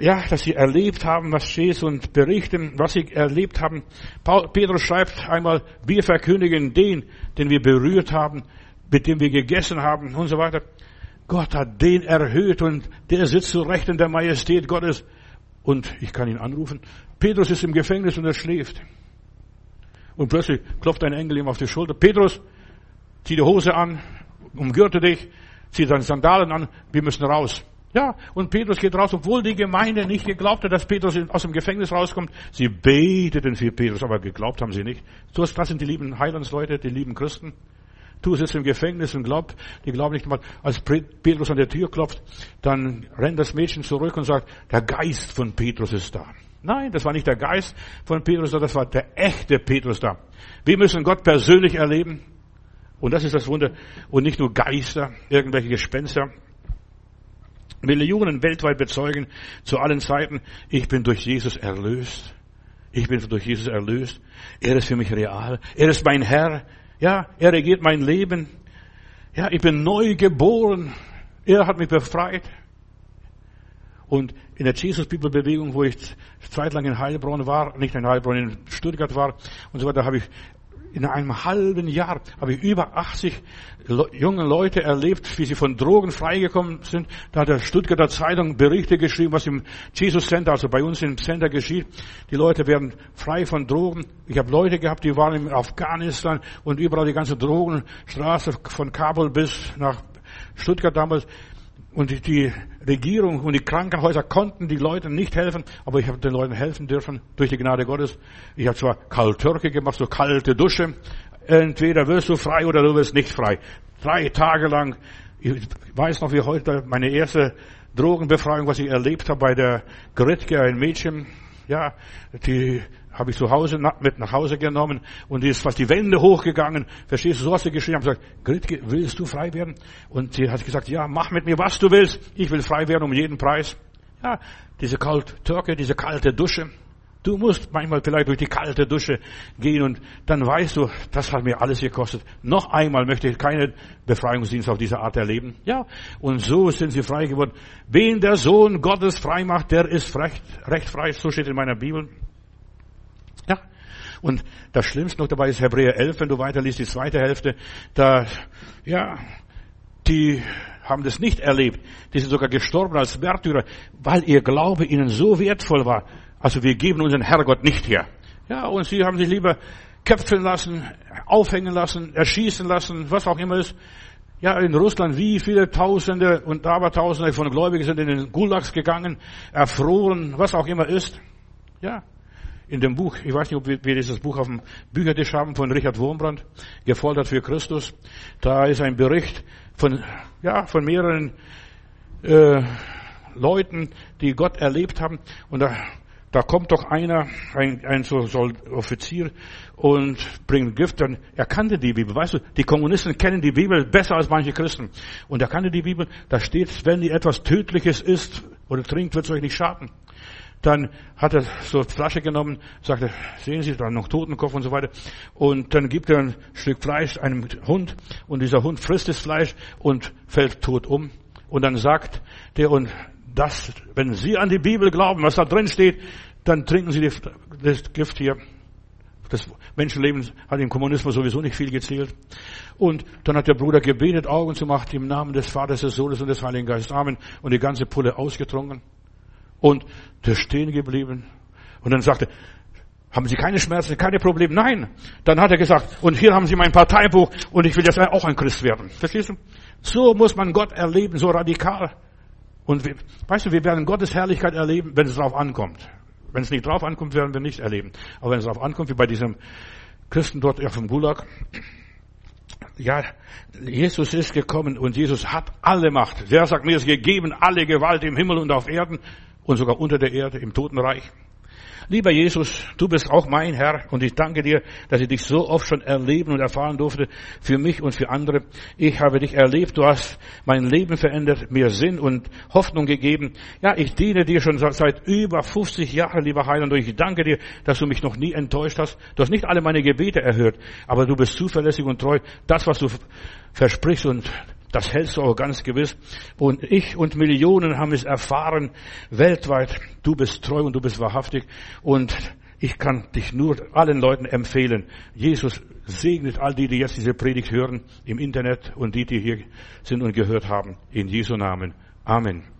ja, dass sie erlebt haben, was steht und berichten, was sie erlebt haben. Paul, Petrus schreibt einmal, wir verkündigen den, den wir berührt haben, mit dem wir gegessen haben und so weiter. Gott hat den erhöht und der sitzt zu Rechten der Majestät Gottes. Und ich kann ihn anrufen. Petrus ist im Gefängnis und er schläft. Und plötzlich klopft ein Engel ihm auf die Schulter. Petrus, zieh die Hose an, umgürte dich, zieh deine Sandalen an, wir müssen raus. Ja, und Petrus geht raus, obwohl die Gemeinde nicht geglaubt hat, dass Petrus aus dem Gefängnis rauskommt. Sie beteten für Petrus, aber geglaubt haben sie nicht. Das sind die lieben Heilandsleute, die lieben Christen. Du sitzt im Gefängnis und glaubt, die glauben nicht mal, als Petrus an der Tür klopft, dann rennt das Mädchen zurück und sagt, der Geist von Petrus ist da. Nein, das war nicht der Geist von Petrus, das war der echte Petrus da. Wir müssen Gott persönlich erleben. Und das ist das Wunder. Und nicht nur Geister, irgendwelche Gespenster. Millionen weltweit bezeugen zu allen Zeiten, ich bin durch Jesus erlöst. Ich bin durch Jesus erlöst. Er ist für mich real. Er ist mein Herr. Ja, er regiert mein Leben. Ja, ich bin neu geboren. Er hat mich befreit. Und in der Jesus-People-Bewegung, wo ich zeitlang in Heilbronn war, nicht in Heilbronn, in Stuttgart war und so weiter, habe ich in einem halben Jahr habe ich über 80 junge Leute erlebt, wie sie von Drogen freigekommen sind. Da hat der Stuttgarter Zeitung Berichte geschrieben, was im Jesus Center, also bei uns im Center geschieht. Die Leute werden frei von Drogen. Ich habe Leute gehabt, die waren in Afghanistan und überall die ganze Drogenstraße von Kabul bis nach Stuttgart damals. Und die Regierung und die Krankenhäuser konnten die Leuten nicht helfen, aber ich habe den Leuten helfen dürfen durch die Gnade Gottes. Ich habe zwar Kaltürke gemacht, so kalte Dusche. Entweder wirst du frei oder du wirst nicht frei. Drei Tage lang. Ich weiß noch wie heute meine erste Drogenbefreiung, was ich erlebt habe bei der Gritke, ein Mädchen. Ja, die habe ich zu Hause mit nach Hause genommen und die ist fast die Wände hochgegangen. Verstehst du, so hast du geschrieben. Ich habe gesagt, Gritke, willst du frei werden? Und sie hat gesagt, ja, mach mit mir, was du willst. Ich will frei werden um jeden Preis. Ja, diese kalte Türke, diese kalte Dusche. Du musst manchmal vielleicht durch die kalte Dusche gehen und dann weißt du, das hat mir alles gekostet. Noch einmal möchte ich keinen Befreiungsdienst auf diese Art erleben. Ja, und so sind sie frei geworden. Wen der Sohn Gottes frei macht, der ist recht, recht frei. So steht in meiner Bibel. Und das Schlimmste noch dabei ist Hebräer 11, wenn du weiterliest, die zweite Hälfte, da, ja, die haben das nicht erlebt. Die sind sogar gestorben als Märtyrer, weil ihr Glaube ihnen so wertvoll war. Also wir geben unseren Herrgott nicht her. Ja, und sie haben sich lieber köpfen lassen, aufhängen lassen, erschießen lassen, was auch immer ist. Ja, in Russland, wie viele Tausende und Abertausende von Gläubigen sind in den Gulags gegangen, erfroren, was auch immer ist. Ja, in dem Buch, ich weiß nicht, ob wir, dieses Buch auf dem Büchertisch haben, von Richard Wurmbrand, Gefoltert für Christus. Da ist ein Bericht von, ja, von mehreren äh, Leuten, die Gott erlebt haben. Und da da kommt doch einer, ein, ein so, so Offizier und bringt Gift, dann er kannte die Bibel. Weißt du, die Kommunisten kennen die Bibel besser als manche Christen. Und er kannte die Bibel, da steht, wenn etwas Tödliches isst oder trinkt, wird es euch nicht schaden. Dann hat er so eine Flasche genommen, sagte, sehen Sie, da noch Totenkopf und so weiter. Und dann gibt er ein Stück Fleisch einem Hund und dieser Hund frisst das Fleisch und fällt tot um. Und dann sagt der, und das, wenn Sie an die Bibel glauben, was da drin steht, dann trinken Sie das Gift hier. Das Menschenleben hat im Kommunismus sowieso nicht viel gezählt. Und dann hat der Bruder gebetet, Augen zu machen, im Namen des Vaters, des Sohnes und des Heiligen Geistes. Amen. Und die ganze Pulle ausgetrunken. Und der stehen geblieben. Und dann sagte, haben Sie keine Schmerzen, keine Probleme? Nein. Dann hat er gesagt, und hier haben Sie mein Parteibuch und ich will jetzt auch ein Christ werden. Verstehst du? So muss man Gott erleben, so radikal. Und wir, weißt du, wir werden Gottes Herrlichkeit erleben, wenn es darauf ankommt. Wenn es nicht darauf ankommt, werden wir nicht erleben. Aber wenn es darauf ankommt, wie bei diesem Christen dort auf dem Gulag, ja, Jesus ist gekommen und Jesus hat alle Macht. Der sagt mir ist gegeben alle Gewalt im Himmel und auf Erden und sogar unter der Erde im Totenreich. Lieber Jesus, du bist auch mein Herr und ich danke dir, dass ich dich so oft schon erleben und erfahren durfte für mich und für andere. Ich habe dich erlebt, du hast mein Leben verändert, mir Sinn und Hoffnung gegeben. Ja, ich diene dir schon seit über 50 Jahren, lieber Heiland, und ich danke dir, dass du mich noch nie enttäuscht hast. Du hast nicht alle meine Gebete erhört, aber du bist zuverlässig und treu. Das, was du versprichst und das hältst du auch ganz gewiss. Und ich und Millionen haben es erfahren weltweit. Du bist treu und du bist wahrhaftig. Und ich kann dich nur allen Leuten empfehlen. Jesus segnet all die, die jetzt diese Predigt hören im Internet und die, die hier sind und gehört haben. In Jesu Namen. Amen.